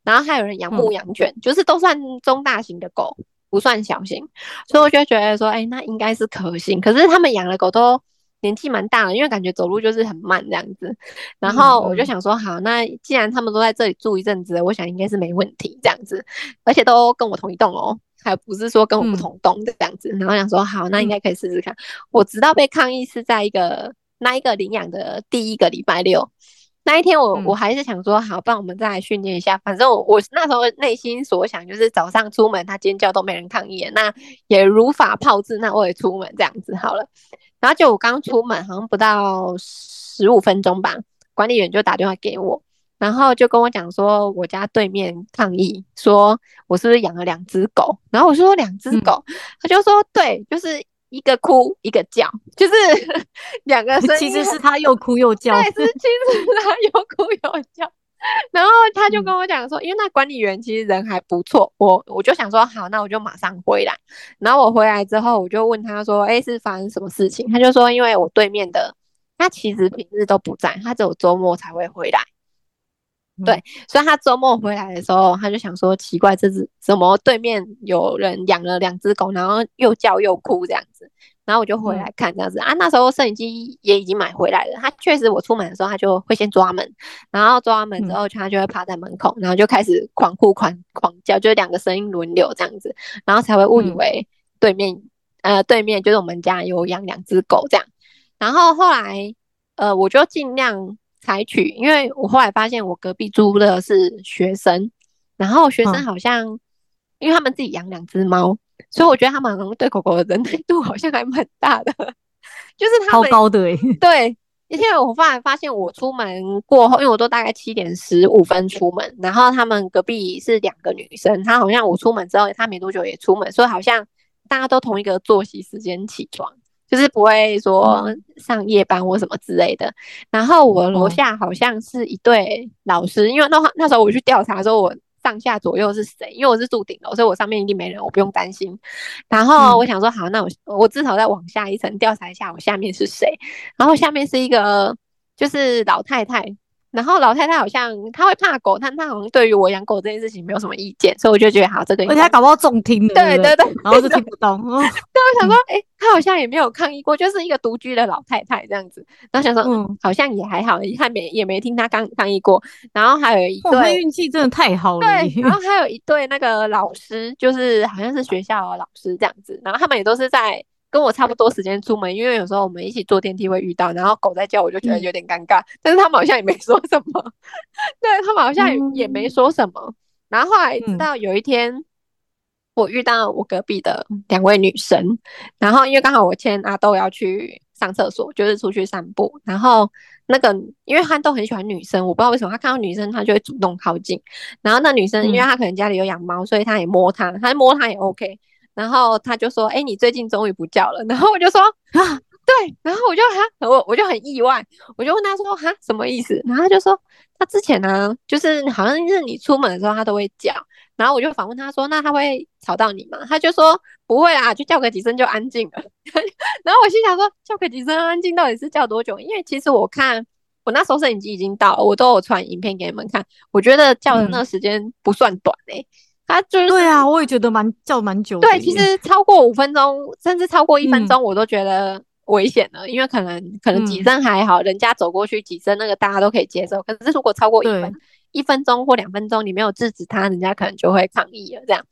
然后还有人养牧羊犬，就是都算中大型的狗，不算小型，所以我就觉得说，哎，那应该是可行。可是他们养的狗都。年纪蛮大了，因为感觉走路就是很慢这样子，然后我就想说，好，那既然他们都在这里住一阵子，我想应该是没问题这样子，而且都跟我同一栋哦，还不是说跟我不同栋这样子，然后想说，好，那应该可以试试看。我直到被抗议是在一个那一个领养的第一个礼拜六那一天我，我我还是想说，好，不然我们再来训练一下。反正我我那时候内心所想就是早上出门他尖叫都没人抗议，那也如法炮制，那我也出门这样子好了。然后就我刚出门，好像不到十五分钟吧，管理员就打电话给我，然后就跟我讲说，我家对面抗议，说我是不是养了两只狗？然后我说两只狗，嗯、他就说对，就是一个哭一个叫，就是 两个声音，其实是他又哭又 叫，对，是其实是他又哭又叫。然后他就跟我讲说，嗯、因为那管理员其实人还不错，我我就想说好，那我就马上回来。然后我回来之后，我就问他说，哎，是发生什么事情？他就说，因为我对面的他其实平日都不在，他只有周末才会回来。嗯、对，所以他周末回来的时候，他就想说奇怪，这只怎么对面有人养了两只狗，然后又叫又哭这样子。然后我就回来看这样子、嗯、啊，那时候摄影机也已经买回来了。他确实，我出门的时候他就会先抓门，然后抓完门之后，他就会趴在门口，然后就开始狂哭狂狂叫，就两个声音轮流这样子，然后才会误以为对面、嗯、呃对面就是我们家有养两只狗这样。然后后来呃我就尽量采取，因为我后来发现我隔壁租的是学生，然后学生好像、嗯、因为他们自己养两只猫。所以我觉得他们可能对狗狗的忍耐度好像还蛮大的，就是他们超高的哎、欸。对，因为我后来发现我出门过后，因为我都大概七点十五分出门，然后他们隔壁是两个女生，她好像我出门之后，她没多久也出门，所以好像大家都同一个作息时间起床，就是不会说上夜班或什么之类的。然后我楼下好像是一对老师，因为那那时候我去调查的时候，我。上下左右是谁？因为我是住顶楼，所以我上面一定没人，我不用担心。然后我想说，好，那我我至少再往下一层调查一下，我下面是谁？然后下面是一个，就是老太太。然后老太太好像她会怕狗，但她好像对于我养狗这件事情没有什么意见，所以我就觉得好，这个而且她搞不好重听的，对对对，然后就听不懂。对，我想说，哎、欸，她好像也没有抗议过，就是一个独居的老太太这样子。然后想说，嗯，好像也还好，她没也没听她抗抗议过。然后还有一对，运气真的太好了。对，然后还有一对那个老师，就是好像是学校的老师这样子。然后他们也都是在。跟我差不多时间出门，因为有时候我们一起坐电梯会遇到，然后狗在叫，我就觉得有点尴尬。嗯、但是他们好像也没 说什么，对，他们好像也没说什么。嗯、然后后来直到有一天，我遇到我隔壁的两位女生，嗯、然后因为刚好我牵阿豆要去上厕所，就是出去散步。然后那个因为憨豆很喜欢女生，我不知道为什么他看到女生他就会主动靠近。然后那女生因为她可能家里有养猫，所以她也摸它，她摸它也 OK。然后他就说：“哎、欸，你最近终于不叫了。”然后我就说：“啊，对。”然后我就哈，我我就很意外，我就问他说：“哈，什么意思？”然后他就说：“他之前呢，就是好像是你出门的时候，他都会叫。”然后我就反问他说：“那他会吵到你吗？”他就说：“不会啊，就叫个几声就安静了。”然后我心想说：“叫个几声安静到底是叫多久？因为其实我看我那时候摄影机已经到了，我都有传影片给你们看，我觉得叫的那个时间不算短诶、欸。嗯它就是对啊，我也觉得蛮叫蛮久的。对，其实超过五分钟，甚至超过一分钟，我都觉得危险了，嗯，因为可能可能几声还好，嗯，人家走过去几声，那个大家都可以接受。可是如果超过一分一分钟或两分钟，你没有制止他，人家可能就会抗议了。这样，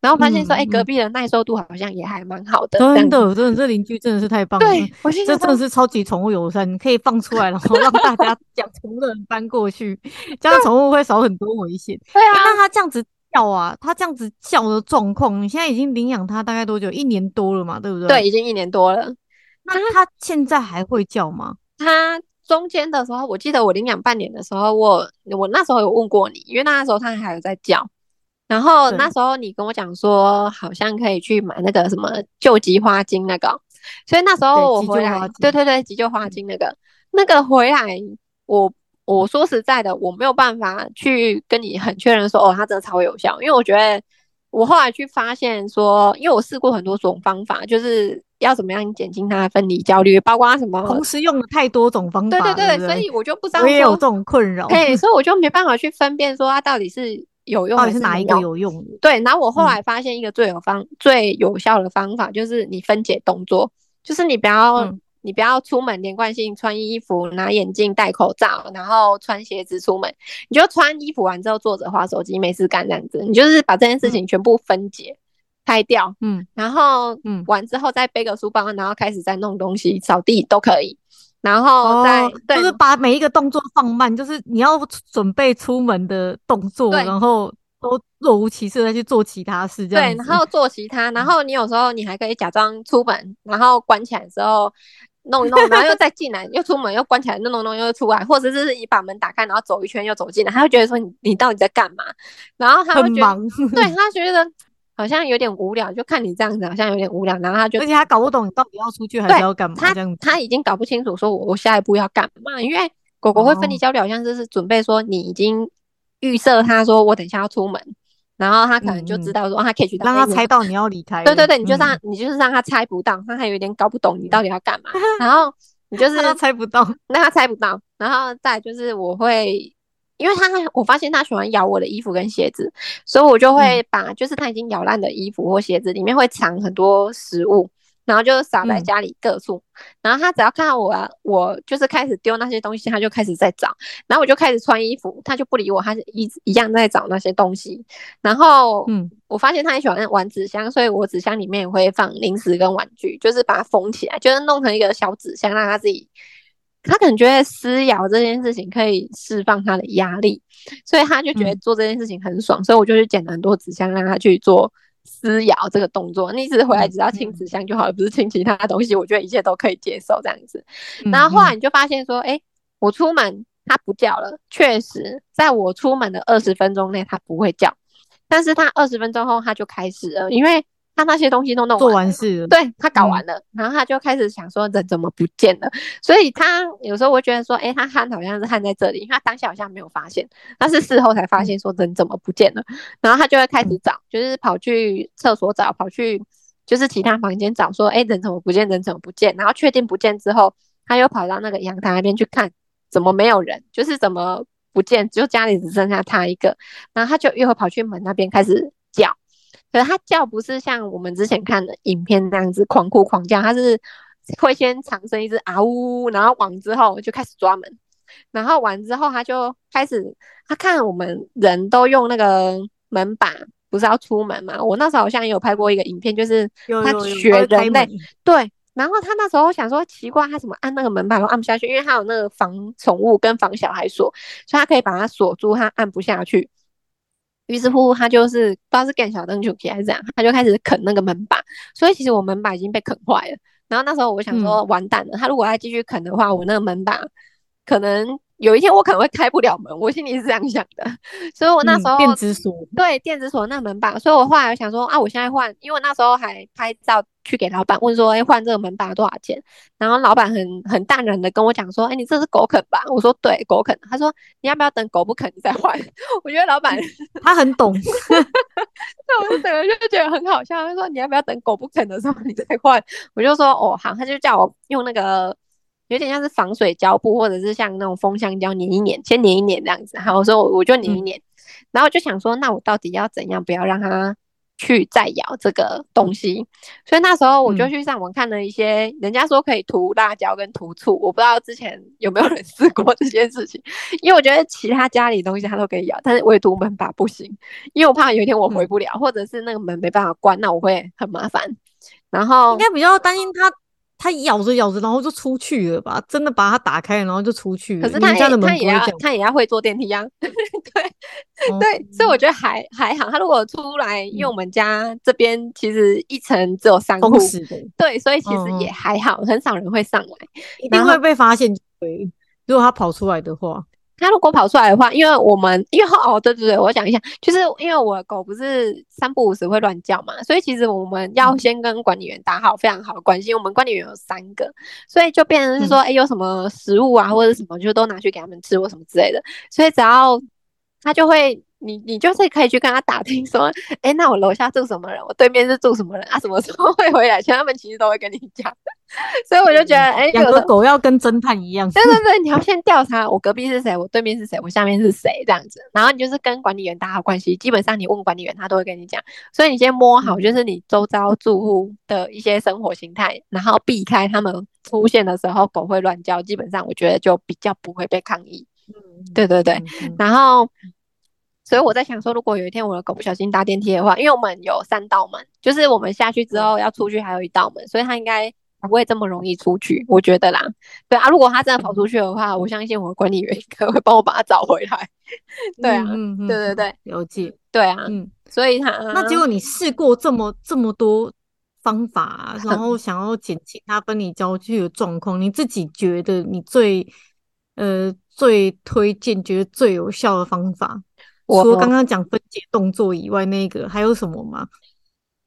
然后发现说，哎，嗯欸，隔壁的耐受度好像也还蛮好的。真的，真的，这邻居真的是太棒了。对，我这真的是超级宠物友善，你可以放出来，然后让大家 讲宠物的人搬过去，这样宠物会少很多危险。对啊，那他这样子。叫啊，他这样子叫的状况，你现在已经领养他大概多久？一年多了嘛，对不对？对，已经一年多了。那他现在还会叫吗？他中间的时候，我记得我领养半年的时候，我我那时候有问过你，因为那时候他还有在叫。然后那时候你跟我讲说，好像可以去买那个什么救急花精那个，所以那时候我回来，对对对，急救花精那个那个回来我。我说实在的，我没有办法去跟你很确认说，哦，它真的超有效。因为我觉得，我后来去发现说，因为我试过很多种方法，就是要怎么样减轻它的分离焦虑，包括什么，同时用了太多种方法，对对对，对对所以我就不知道。我也有这种困扰，对，所以我就没办法去分辨说它到底是有用，到底是哪一个有用的。对，然后我后来发现一个最有方、嗯、最有效的方法，就是你分解动作，就是你不要。嗯你不要出门连贯性穿衣服、拿眼镜、戴口罩，然后穿鞋子出门。你就穿衣服完之后坐着滑手机，没事干这样子。你就是把这件事情全部分解、拆掉，嗯，然后嗯，完之后再背个书包，然后开始再弄东西、扫地都可以。然后再、哦、就是把每一个动作放慢，就是你要准备出门的动作，然后都若无其事再去做其他事，这样子。对，然后做其他，然后你有时候你还可以假装出门，然后关起来的时候。弄一弄，然后又再进来，又出门，又关起来，弄弄弄又出来，或者是你把门打开，然后走一圈又走进来，他会觉得说你你到底在干嘛？然后他会觉得，对他觉得好像有点无聊，就看你这样子好像有点无聊，然后他就而且他搞不懂你到底要出去还是要干嘛，他这样他已经搞不清楚说我我下一步要干嘛，因为狗狗会分离焦虑，好像就是准备说你已经预设他说我等一下要出门。然后他可能就知道说，他可以去让他猜到你要离开。对对对，你就让、嗯、你就是让他猜不到，他还有点搞不懂你到底要干嘛。然后你就是 让他猜不到，让他猜不到。然后再就是我会，因为他我发现他喜欢咬我的衣服跟鞋子，所以我就会把就是他已经咬烂的衣服或鞋子里面会藏很多食物。然后就撒在家里各处，嗯，然后他只要看到我，啊我就是开始丢那些东西，他就开始在找。然后我就开始穿衣服，他就不理我，他是一一样在找那些东西。然后，嗯，我发现他很喜欢玩纸箱，所以我纸箱里面也会放零食跟玩具，就是把它封起来，就是弄成一个小纸箱，让他自己。他可能觉得撕咬这件事情可以释放他的压力，所以他就觉得做这件事情很爽，嗯，所以我就去捡了很多纸箱让他去做。撕咬这个动作，你只是回来只要清纸箱就好了，不是清其他东西，我觉得一切都可以接受这样子。然后后来你就发现说，哎，我出门它不叫了，确实在我出门的二十分钟内它不会叫，但是它二十分钟后它就开始了，因为。他那些东西都弄完做完事了，对，他搞完了，嗯，然后他就开始想说人怎么不见了，所以他有时候我觉得说，哎，他汗好像是汗在这里，因为他当下好像没有发现，但是事后才发现说人怎么不见了，然后他就会开始找，就是跑去厕所找，跑去就是其他房间找，说，哎，人怎么不见，人怎么不见，然后确定不见之后，他又跑到那个阳台那边去看，怎么没有人，就是怎么不见，就家里只剩下他一个，然后他就又会跑去门那边开始叫。可是它叫不是像我们之前看的影片那样子狂哭狂叫，它是会先长生一只啊呜，然后完之后就开始抓门，然后完之后他就开始，他看我们人都用那个门把，不是要出门嘛？我那时候好像也有拍过一个影片，就是他学人类，对，然后他那时候想说奇怪，他怎么按那个门把都按不下去？因为他有那个防宠物跟防小孩锁，所以他可以把它锁住，他按不下去。于是乎，他就是不知道是干小灯球皮还是怎样，他就开始啃那个门把。所以其实我门把已经被啃坏了。然后那时候我想说，完蛋了，他如果再继续啃的话，我那个门把可能。有一天我可能会开不了门，我心里是这样想的，所以我那时候、嗯、电子锁对电子锁那门把，所以我后来想说啊，我现在换，因为我那时候还拍照去给老板问说，哎、欸，换这个门把多少钱？然后老板很很淡然的跟我讲说，哎、欸，你这是狗啃吧？我说对，狗啃。他说你要不要等狗不啃你再换？我觉得老板他很懂，那我就整个就觉得很好笑。他说你要不要等狗不啃的时候你再换？我就说哦好，他就叫我用那个。有点像是防水胶布，或者是像那种封箱胶粘一粘，先粘一粘这样子。然后我说我我就粘一粘，嗯、然后就想说，那我到底要怎样，不要让它。去再咬这个东西，所以那时候我就去上网看了一些，嗯、人家说可以涂辣椒跟涂醋，我不知道之前有没有人 试过这件事情，因为我觉得其他家里东西它都可以咬，但是唯独门把不行，因为我怕有一天我回不了，嗯、或者是那个门没办法关，那我会很麻烦。然后应该比较担心它。它咬着咬着，然后就出去了吧？真的把它打开，然后就出去了。可是他家的门他也要，他也要会坐电梯呀、啊。对、哦、对，所以我觉得还还好。他如果出来，因为我们家这边其实一层只有三户，对，所以其实也还好，嗯、很少人会上来，一定会被发现。对，如果他跑出来的话。他如果跑出来的话，因为我们因为哦，对对对，我讲一下，就是因为我的狗不是三不五时会乱叫嘛，所以其实我们要先跟管理员打好非常好的关系。我们管理员有三个，所以就变成是说，哎、欸，有什么食物啊或者什么，就都拿去给他们吃或什么之类的。所以只要它就会。你你就是可以去跟他打听说，哎、欸，那我楼下住什么人？我对面是住什么人啊？什么时候会回来？其实他们其实都会跟你讲，所以我就觉得，哎、嗯，养、欸、个狗要跟侦探一样。对对对，你要先调查我隔壁是谁，我对面是谁，我下面是谁这样子。然后你就是跟管理员打好关系，基本上你问管理员，他都会跟你讲。所以你先摸好，就是你周遭住户的一些生活形态，然后避开他们出现的时候狗会乱叫，基本上我觉得就比较不会被抗议。嗯，对对对，嗯、然后。所以我在想说，如果有一天我的狗不小心搭电梯的话，因为我们有三道门，就是我们下去之后要出去还有一道门，所以它应该不会这么容易出去，我觉得啦。对啊，如果它真的跑出去的话，我相信我的管理员应该会帮我把它找回来。对啊，嗯嗯、对对对，了解。对啊，嗯，所以它那结果你试过这么这么多方法、啊，然后想要减轻它分离焦距的状况，你自己觉得你最呃最推荐、觉得最有效的方法？除了刚刚讲分解动作以外，那个还有什么吗？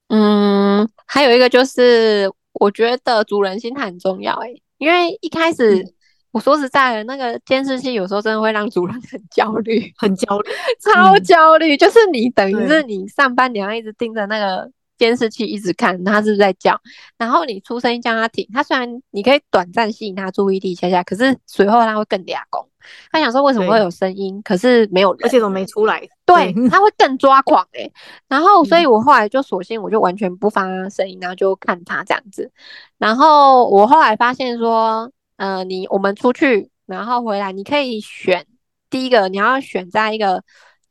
嗯，还有一个就是，我觉得主人心态很重要诶、欸，因为一开始、嗯、我说实在的，那个监视器有时候真的会让主人很焦虑，很焦虑，超焦虑。嗯、就是你等于是你上班你要一直盯着那个监视器，一直看它是不是在叫，然后你出声音叫它停，它虽然你可以短暂吸引它注意力一下下，可是随后它会更嗲攻。他想说为什么会有声音，可是没有人，而且都没出来。对，他会更抓狂诶、欸。然后，所以我后来就索性我就完全不发声音，然后就看他这样子。然后我后来发现说，呃，你我们出去，然后回来，你可以选第一个，你要选在一个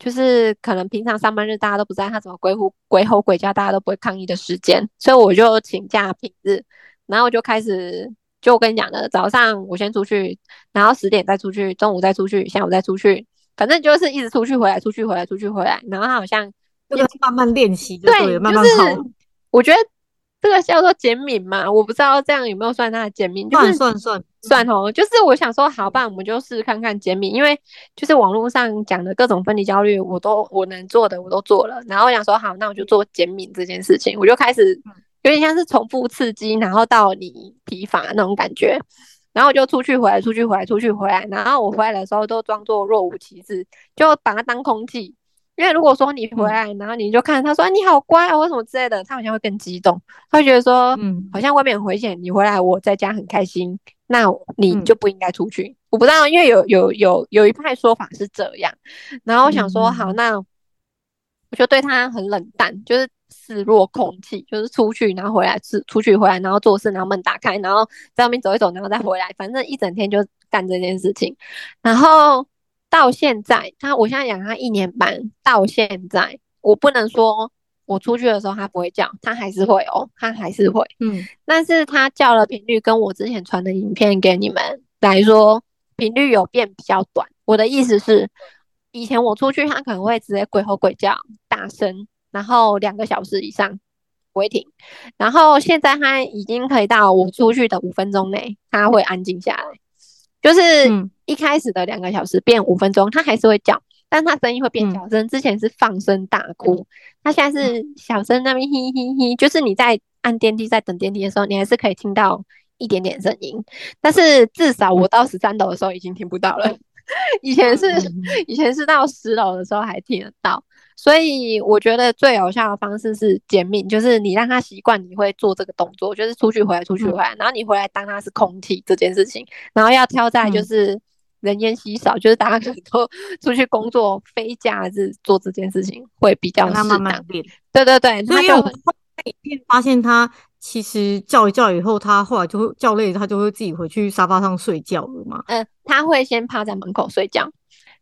就是可能平常上班日大家都不在，他怎么鬼吼鬼吼鬼叫，大家都不会抗议的时间。所以我就请假平日，然后我就开始。就我跟你讲的，早上我先出去，然后十点再出去，中午再出去，下午再出去，反正就是一直出去回来，出去回来，出去回来。然后他好像就是慢慢练习，对，慢，慢慢跑。我觉得这个叫做减敏嘛，我不知道这样有没有算它的减敏，就是算算算算哦。就是我想说，好吧，我们就试试看看减敏，因为就是网络上讲的各种分离焦虑，我都我能做的我都做了。然后我想说，好，那我就做减敏这件事情，我就开始。有点像是重复刺激，然后到你疲乏那种感觉，然后我就出去回来，出去回来，出去回来，然后我回来的时候都装作若无其事，就把它当空气。因为如果说你回来，然后你就看他说你好乖啊，或什么之类的，他好像会更激动，他会觉得说，嗯，好像外面很危险，你回来我在家很开心，那你就不应该出去。我不知道，因为有有有有一派说法是这样，然后我想说好，那我就对他很冷淡，就是。视若空气，就是出去，然后回来，是出去回来，然后做事，然后门打开，然后在外面走一走，然后再回来，反正一整天就干这件事情。然后到现在，他我现在养他一年半，到现在我不能说我出去的时候他不会叫，他还是会哦，他还是会，嗯，但是他叫的频率跟我之前传的影片给你们来说，频率有变比较短。我的意思是，以前我出去，他可能会直接鬼吼鬼叫，大声。然后两个小时以上不会停，然后现在他已经可以到我出去的五分钟内，他会安静下来。就是一开始的两个小时变五分钟，它还是会叫，但它声音会变小声。之前是放声大哭，它现在是小声那边嘿嘿嘿。就是你在按电梯、在等电梯的时候，你还是可以听到一点点声音，但是至少我到十三楼的时候已经听不到了。以前是以前是到十楼的时候还听得到。所以我觉得最有效的方式是减敏，就是你让他习惯你会做这个动作，就是出去回来，出去回来，嗯、然后你回来当他是空气这件事情，然后要挑在就是人烟稀少，嗯、就是大家可能都 出去工作，非假日做这件事情会比较适当。慢慢变。对对对，他就影片发现他其实叫一叫以后，他后来就会叫累了，他就会自己回去沙发上睡觉了嘛。嗯，他会先趴在门口睡觉。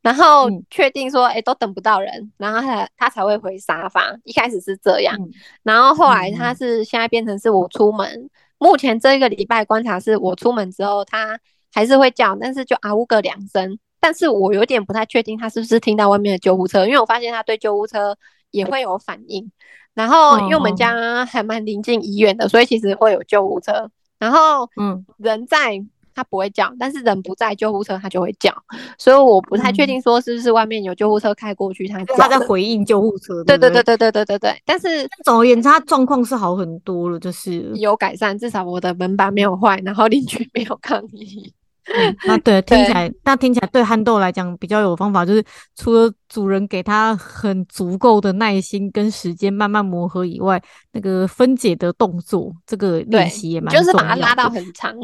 然后确定说，哎、欸，都等不到人，然后他他才会回沙发。一开始是这样，嗯、然后后来他是现在变成是我出门。嗯、目前这一个礼拜观察是我出门之后，他还是会叫，但是就啊呜个两声。但是我有点不太确定他是不是听到外面的救护车，因为我发现他对救护车也会有反应。然后因为我们家还蛮临近医院的，所以其实会有救护车。然后嗯，人在。他不会叫，但是人不在，救护车他就会叫，所以我不太确定说是不是外面有救护车开过去，他他在回应救护车。对对对对对对对对。但是总而言之，他状况是好很多了，就是有改善，至少我的门板没有坏，然后邻居没有抗议。嗯，那对，听起来那听起来对憨豆来讲比较有方法，就是除了主人给他很足够的耐心跟时间慢慢磨合以外，那个分解的动作这个练习也蛮就是把它拉到很长。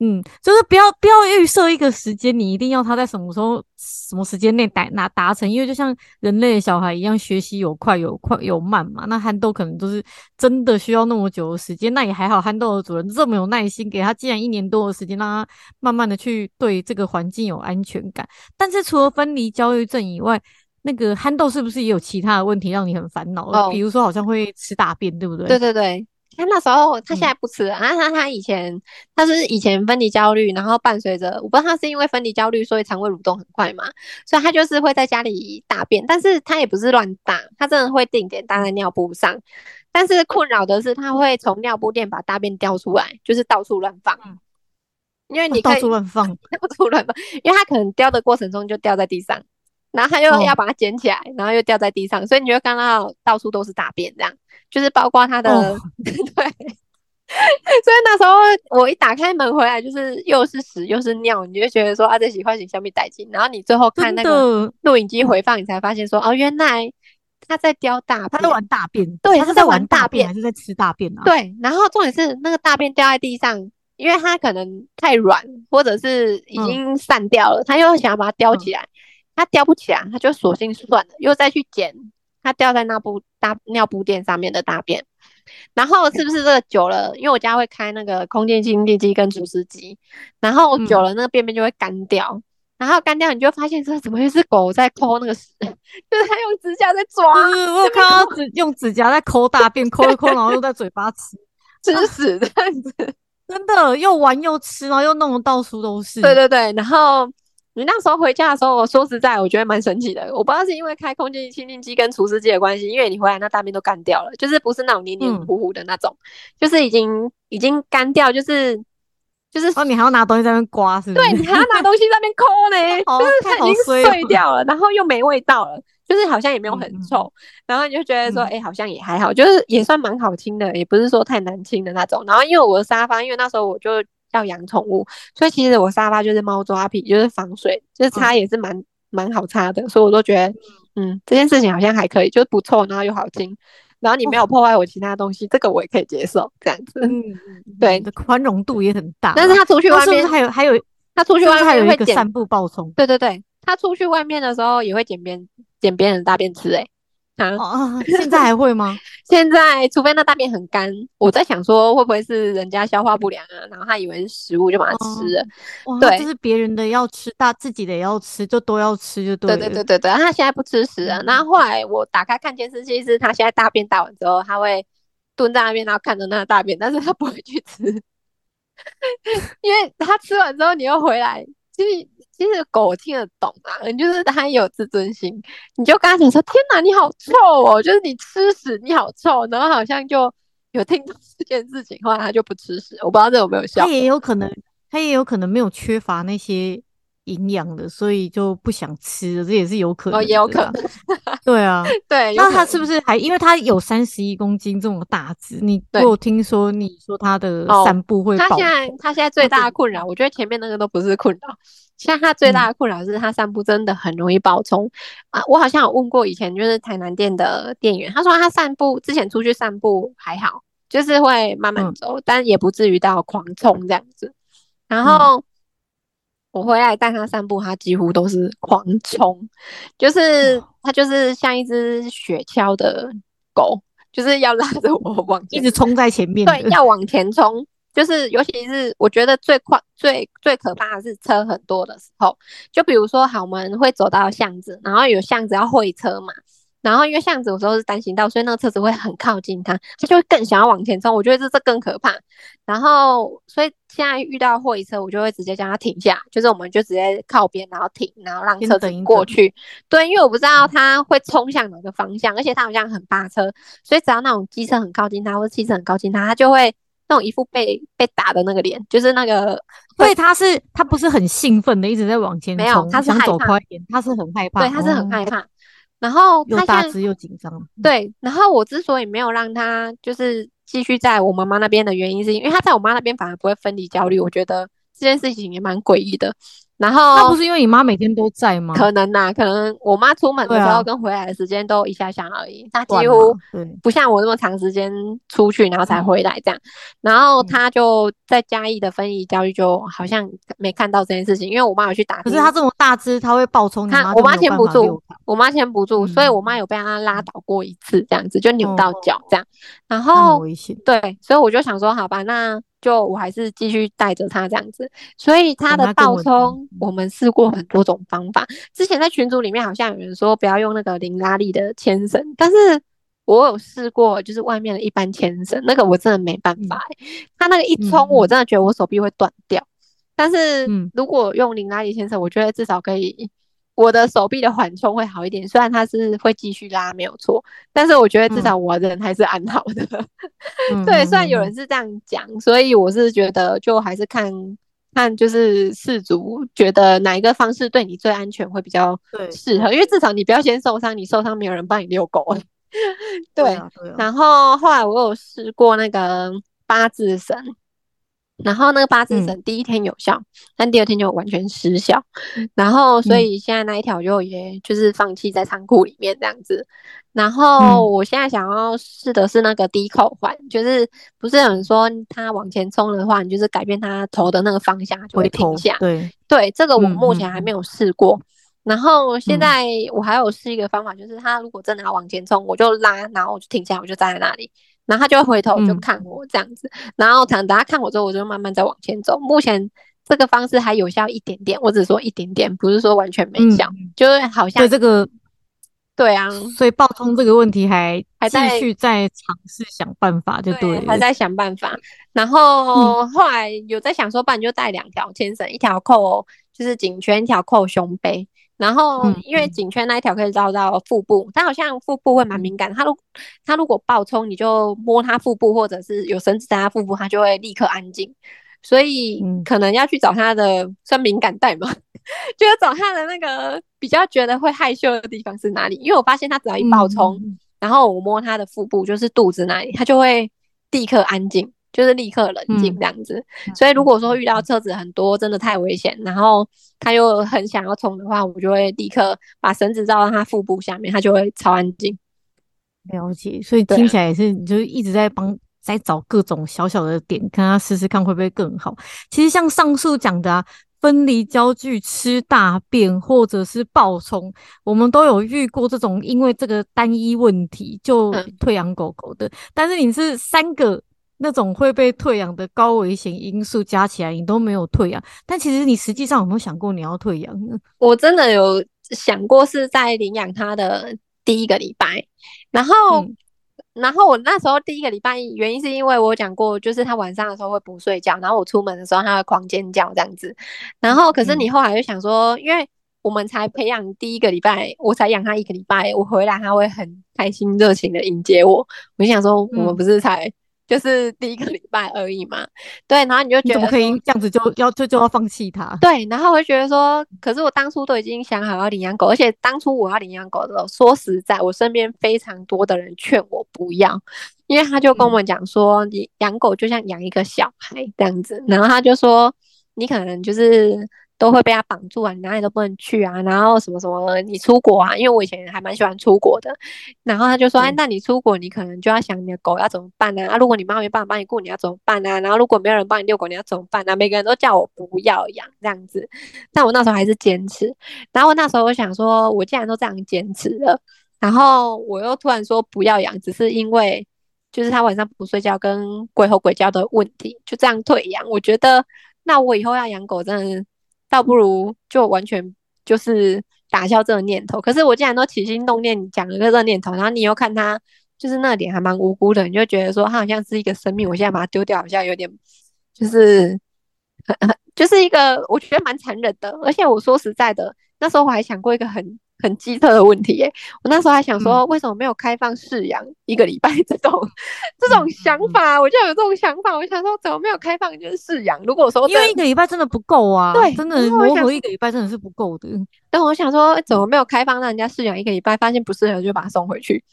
嗯，就是不要不要预设一个时间，你一定要他在什么时候、什么时间内达拿达成，因为就像人类的小孩一样，学习有快有快有慢嘛。那憨豆可能都是真的需要那么久的时间，那也还好，憨豆的主人这么有耐心，给他既然一年多的时间，让他慢慢的去对这个环境有安全感。但是除了分离焦虑症以外，那个憨豆是不是也有其他的问题让你很烦恼？哦，比如说好像会吃大便，对不对？对对对。他那时候，他现在不吃了。然后、嗯啊、他他以前，他是以前分离焦虑，然后伴随着，我不知道他是因为分离焦虑，所以肠胃蠕动很快嘛，所以他就是会在家里大便，但是他也不是乱大，他真的会定点搭在尿布上。但是困扰的是，他会从尿布垫把大便叼出来，就是到处乱放。嗯、因为你到处乱放，到处乱放，因为他可能叼的过程中就掉在地上，然后他又要把它捡起来，哦、然后又掉在地上，所以你就看到到处都是大便这样。就是包括他的、哦、对，所以那时候我一打开门回来，就是又是屎又是尿，你就觉得说啊，这喜欢型消灭殆尽。然后你最后看那个录影机回放，你才发现说哦，原来他在叼大便，他在玩大便，对，他是在玩大便还是在吃大便啊？对，然后重点是那个大便掉在地上，因为它可能太软，或者是已经散掉了，嗯、他又想要把它叼起来，嗯、他叼不起来，他就索性算了，又再去捡。它掉在那布大尿布垫上面的大便，然后是不是这个久了？因为我家会开那个空气清净机跟除湿机，然后久了那个便便就会干掉，嗯、然后干掉你就发现说怎么又是狗在抠那个屎，就是它用指甲在抓。嗯，我看到指用指甲在抠大便，抠一抠，然后又在嘴巴吃 吃屎这样子，真的又玩又吃，然后又弄得到处都是。对对对，然后。你那时候回家的时候，我说实在，我觉得蛮神奇的。我不知道是因为开空气清净机跟除湿机的关系，因为你回来那大便都干掉了，就是不是那种黏黏糊糊的那种，嗯、就是已经已经干掉，就是就是哦，你还要拿东西在那边刮，是不是？对，你还要拿东西在那边抠呢，哦、就是它已经碎掉了，然后又没味道了，就是好像也没有很臭，嗯、然后你就觉得说，哎、嗯欸，好像也还好，就是也算蛮好清的，也不是说太难清的那种。然后因为我的沙发，因为那时候我就。要养宠物，所以其实我沙发就是猫抓皮，就是防水，就是擦也是蛮蛮、嗯、好擦的，所以我都觉得，嗯，这件事情好像还可以，就是不臭，然后又好清，然后你没有破坏我其他东西，哦、这个我也可以接受，这样子，嗯，对，宽容度也很大。但是他出去外面还有还有，他出去外面还有一个散步暴冲，对对对，他出去外面的时候也会捡边捡别人的大便吃、欸，诶。啊、哦，现在还会吗？现在除非那大便很干，我在想说会不会是人家消化不良啊，然后他以为是食物就把它吃了。哦、对，就是别人的要吃，大自己的也要吃，就都要吃就对了。对对对对对，他现在不吃屎啊。那后后来我打开看监视器，是他现在大便大完之后，他会蹲在那边，然后看着那个大便，但是他不会去吃，因为他吃完之后你又回来，其实。其实狗听得懂啊，你就是它有自尊心，你就跟它讲说：“天哪，你好臭哦！”就是你吃屎，你好臭。然后好像就有听到这件事情，后来它就不吃屎。我不知道这有没有效。它也有可能，它也有可能没有缺乏那些营养的，所以就不想吃了，这也是有可能。哦，也有可能。对啊，对。那他是不是还因为他有三十一公斤这么大只？你我听说你说他的散步会、哦？他现在他现在最大的困扰，我觉得前面那个都不是困扰。现在他最大的困扰是他散步真的很容易暴冲、嗯、啊！我好像有问过以前就是台南店的店员，他说他散步之前出去散步还好，就是会慢慢走，嗯、但也不至于到狂冲这样子。然后。嗯我回来带它散步，它几乎都是狂冲，就是它就是像一只雪橇的狗，就是要拉着我往前，一直冲在前面，对，要往前冲。就是尤其是我觉得最快、最最可怕的是车很多的时候，就比如说，好，我们会走到巷子，然后有巷子要会车嘛。然后因为巷子有时候是单行道，所以那个车子会很靠近他，他就会更想要往前冲。我觉得这这更可怕。然后所以现在遇到货车，我就会直接将它停下，就是我们就直接靠边，然后停，然后让车子过去。对，因为我不知道它会冲向哪个方向，而且它好像很扒车，所以只要那种机车很靠近它，或者汽车很靠近它，它就会那种一副被被打的那个脸，就是那个。所以它是他不是很兴奋的，一直在往前冲，没有，它是想走快一点，它是很害怕，对，他是很害怕。然后他又大只又紧张，对。然后我之所以没有让他就是继续在我妈妈那边的原因，是因为他在我妈那边反而不会分离焦虑。我觉得这件事情也蛮诡异的。然后那不是因为你妈每天都在吗？可能呐、啊，可能我妈出门的时候跟回来的时间都一下下而已，她、啊、几乎不像我那么长时间出去然后才回来这样。嗯、然后她就在嘉义的分宜教育就好像没看到这件事情，因为我妈有去打。可是她这么大只，她会暴冲，她我妈牵不住，我妈牵不住，所以我妈有被她拉倒过一次，这样子就扭到脚这样。然后对，所以我就想说，好吧，那。就我还是继续带着他这样子，所以他的暴冲，我们试过很多种方法。之前在群组里面好像有人说不要用那个零拉力的牵绳，但是我有试过，就是外面的一般牵绳，那个我真的没办法、欸。他那个一冲，我真的觉得我手臂会断掉。但是如果用零拉力牵绳，我觉得至少可以。我的手臂的缓冲会好一点，虽然它是会继续拉，没有错，但是我觉得至少我人还是安好的。嗯、对，虽然有人是这样讲，所以我是觉得就还是看看就是饲主觉得哪一个方式对你最安全会比较适合，因为至少你不要先受伤，你受伤没有人帮你遛狗。对，然后后来我有试过那个八字绳。然后那个八字绳第一天有效，嗯、但第二天就完全失效。然后所以现在那一条就也就是放弃在仓库里面这样子。然后我现在想要试的是那个低扣环，就是不是有人说他往前冲的话，你就是改变他头的那个方向就会停下。对对，这个我目前还没有试过。嗯、然后现在我还有试一个方法，就是他如果真的要往前冲，我就拉，然后我就停下，我就站在那里。然后他就会回头就看我这样子，嗯、然后等等他看我之后，我就慢慢再往前走。目前这个方式还有效一点点，我只说一点点，不是说完全没效，嗯、就是好像对这个，对啊，所以爆冲这个问题还还继续在尝试想办法，就对，对，还在想办法。然后后来有在想说，不然就带两条牵绳，一条扣就是颈圈，一条扣胸背。然后，因为颈圈那一条可以绕到腹部，嗯、但好像腹部会蛮敏感。它如它如果爆冲，你就摸它腹部，或者是有绳子在它腹部，它就会立刻安静。所以可能要去找它的算敏感带嘛，就要找它的那个比较觉得会害羞的地方是哪里？因为我发现它只要一爆冲，嗯、然后我摸它的腹部，就是肚子那里，它就会立刻安静。就是立刻冷静这样子，嗯、所以如果说遇到车子很多，真的太危险，然后他又很想要冲的话，我就会立刻把绳子绕到他腹部下面，他就会超安静。了解，所以听起来也是，你就一直在帮在找各种小小的点，看他试试看会不会更好。其实像上述讲的啊，分离焦距、吃大便或者是暴冲，我们都有遇过这种因为这个单一问题就退养狗狗的，嗯、但是你是三个。那种会被退养的高危险因素加起来，你都没有退养。但其实你实际上有没有想过你要退养呢？我真的有想过，是在领养它的第一个礼拜，然后，嗯、然后我那时候第一个礼拜原因是因为我讲过，就是他晚上的时候会不睡觉，然后我出门的时候他会狂尖叫这样子。然后，可是你后来就想说，嗯、因为我们才培养第一个礼拜，我才养他一个礼拜，我回来他会很开心热情的迎接我。我就想说，我们不是才。就是第一个礼拜而已嘛。对，然后你就觉得怎么可以这样子就要就就要放弃它？对，然后我就觉得说，可是我当初都已经想好要领养狗，而且当初我要领养狗的时候，说实在，我身边非常多的人劝我不要，因为他就跟我们讲说，你养狗就像养一个小孩这样子，然后他就说，你可能就是。都会被他绑住啊，你哪里都不能去啊，然后什么什么，你出国啊，因为我以前还蛮喜欢出国的，然后他就说，哎，那你出国，你可能就要想你的狗要怎么办呢？啊，如果你妈没办法帮你顾，你要怎么办呢？然后如果没有人帮你遛狗，你要怎么办呢？每个人都叫我不要养这样子，但我那时候还是坚持。然后我那时候我想说，我既然都这样坚持了，然后我又突然说不要养，只是因为就是他晚上不睡觉跟鬼吼鬼叫的问题，就这样退养。我觉得那我以后要养狗真的。倒不如就完全就是打消这个念头。可是我既然都起心动念讲了个这个念头，然后你又看他就是那点还蛮无辜的，你就觉得说他好像是一个生命，我现在把它丢掉，好像有点就是 就是一个我觉得蛮残忍的。而且我说实在的，那时候我还想过一个很。很机车的问题耶、欸！我那时候还想说，为什么没有开放试养一个礼拜这种、嗯、这种想法？我就有这种想法，我想说，怎么没有开放就是试养？如果说因为一个礼拜真的不够啊，对，真的磨合一个礼拜真的是不够的。但我想说，怎么没有开放让人家试养一个礼拜，发现不适合就把它送回去？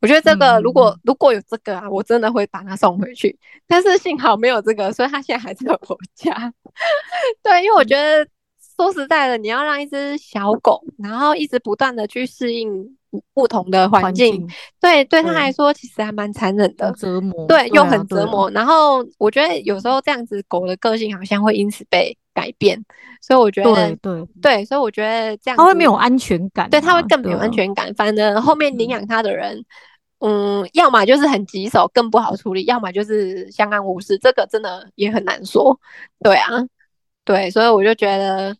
我觉得这个如果、嗯、如果有这个啊，我真的会把它送回去。但是幸好没有这个，所以它现在还在我家。对，因为我觉得。说实在的，你要让一只小狗，然后一直不断的去适应不同的环境，境，对，对他来说其实还蛮残忍的，折磨，对，又很折磨。然后我觉得有时候这样子，狗的个性好像会因此被改变，所以我觉得，对对对，所以我觉得这样，它会没有安全感，对，它会更没有安全感。反正后面领养它的人，嗯，要么就是很棘手，更不好处理，要么就是相安无事，这个真的也很难说。对啊，对，所以我就觉得。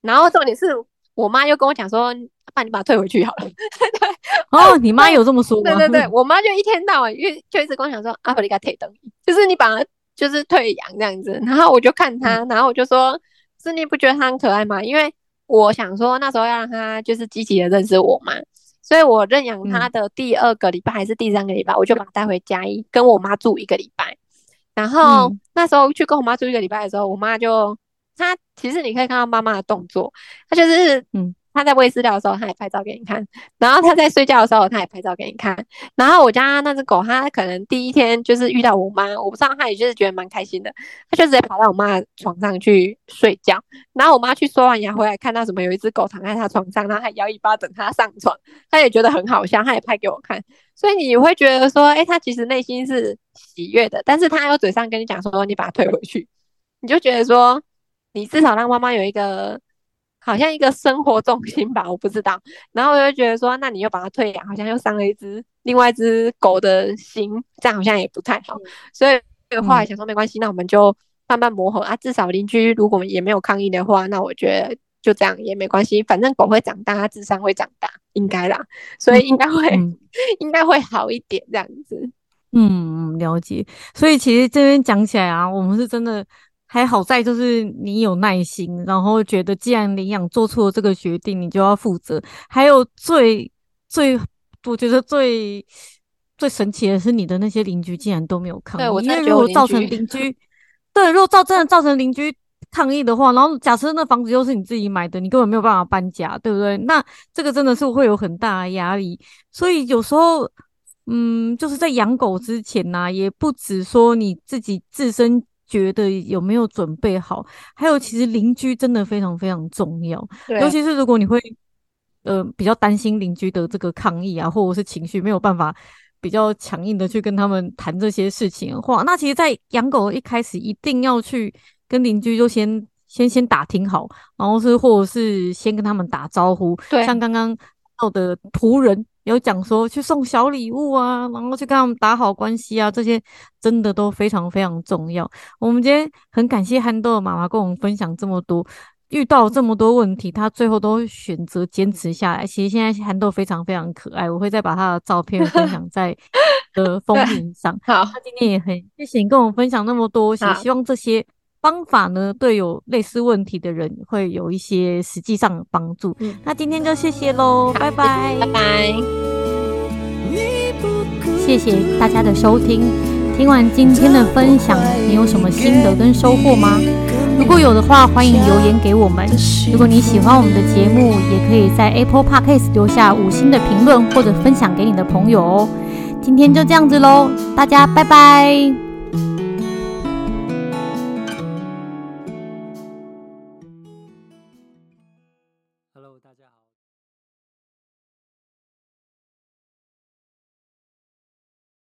然后重点是我妈又跟我讲说：“爸，你把它退回去好了。”对 哦，你妈有这么说吗？对对对，我妈就一天到晚，因为就一直跟我讲说：“阿弗利卡退等，就是你把它就是退养这样子。”然后我就看他，然后我就说：“是你不觉得他很可爱吗？”因为我想说那时候要让他就是积极的认识我嘛，所以我认养他的第二个礼拜还是第三个礼拜，我就把他带回家一跟我妈住一个礼拜。然后那时候去跟我妈住一个礼拜的时候，我妈就。他其实你可以看到妈妈的动作，她就是嗯，她在喂饲料的时候，她也拍照给你看；然后她在睡觉的时候，她也拍照给你看。然后我家那只狗，它可能第一天就是遇到我妈，我不知道它也就是觉得蛮开心的，它就直接跑到我妈床上去睡觉。然后我妈去刷完牙回来，看到什么有一只狗躺在她床上，然后还摇尾巴等它上床，她也觉得很好笑，她也拍给我看。所以你会觉得说，哎，它其实内心是喜悦的，但是它又嘴上跟你讲说，你把它退回去，你就觉得说。你至少让妈妈有一个，好像一个生活重心吧，我不知道。然后我就觉得说，那你又把它退养，好像又伤了一只另外一只狗的心，这样好像也不太好。嗯、所以后来想说没关系，那我们就慢慢磨合啊。至少邻居如果也没有抗议的话，那我觉得就这样也没关系。反正狗会长大，它智商会长大，应该啦。所以应该会、嗯、应该会好一点这样子。嗯，了解。所以其实这边讲起来啊，我们是真的。还好在就是你有耐心，然后觉得既然领养做出了这个决定，你就要负责。还有最最，我觉得最最神奇的是你的那些邻居竟然都没有抗议。对，因为如果造成邻居，对，如果造真的造成邻居抗议的话，然后假设那房子又是你自己买的，你根本没有办法搬家，对不对？那这个真的是会有很大的压力。所以有时候，嗯，就是在养狗之前呐、啊，也不止说你自己自身。觉得有没有准备好？还有，其实邻居真的非常非常重要，尤其是如果你会呃比较担心邻居的这个抗议啊，或者是情绪没有办法比较强硬的去跟他们谈这些事情的话，那其实，在养狗一开始一定要去跟邻居就先先先打听好，然后是或者是先跟他们打招呼，对，像刚刚到的仆人。有讲说去送小礼物啊，然后去跟他们打好关系啊，这些真的都非常非常重要。我们今天很感谢憨豆的妈妈跟我们分享这么多，遇到这么多问题，她最后都选择坚持下来。其实现在憨豆非常非常可爱，我会再把她的照片分享在 呃封面上。好，他今天也很谢谢你跟我们分享那么多，也希望这些。方法呢，对有类似问题的人会有一些实际上的帮助。嗯，那今天就谢谢喽，拜拜，拜拜，谢谢大家的收听。听完今天的分享，你有什么心得跟收获吗？如果有的话，欢迎留言给我们。如果你喜欢我们的节目，也可以在 Apple Podcast 留下五星的评论，或者分享给你的朋友哦。今天就这样子喽，大家拜拜。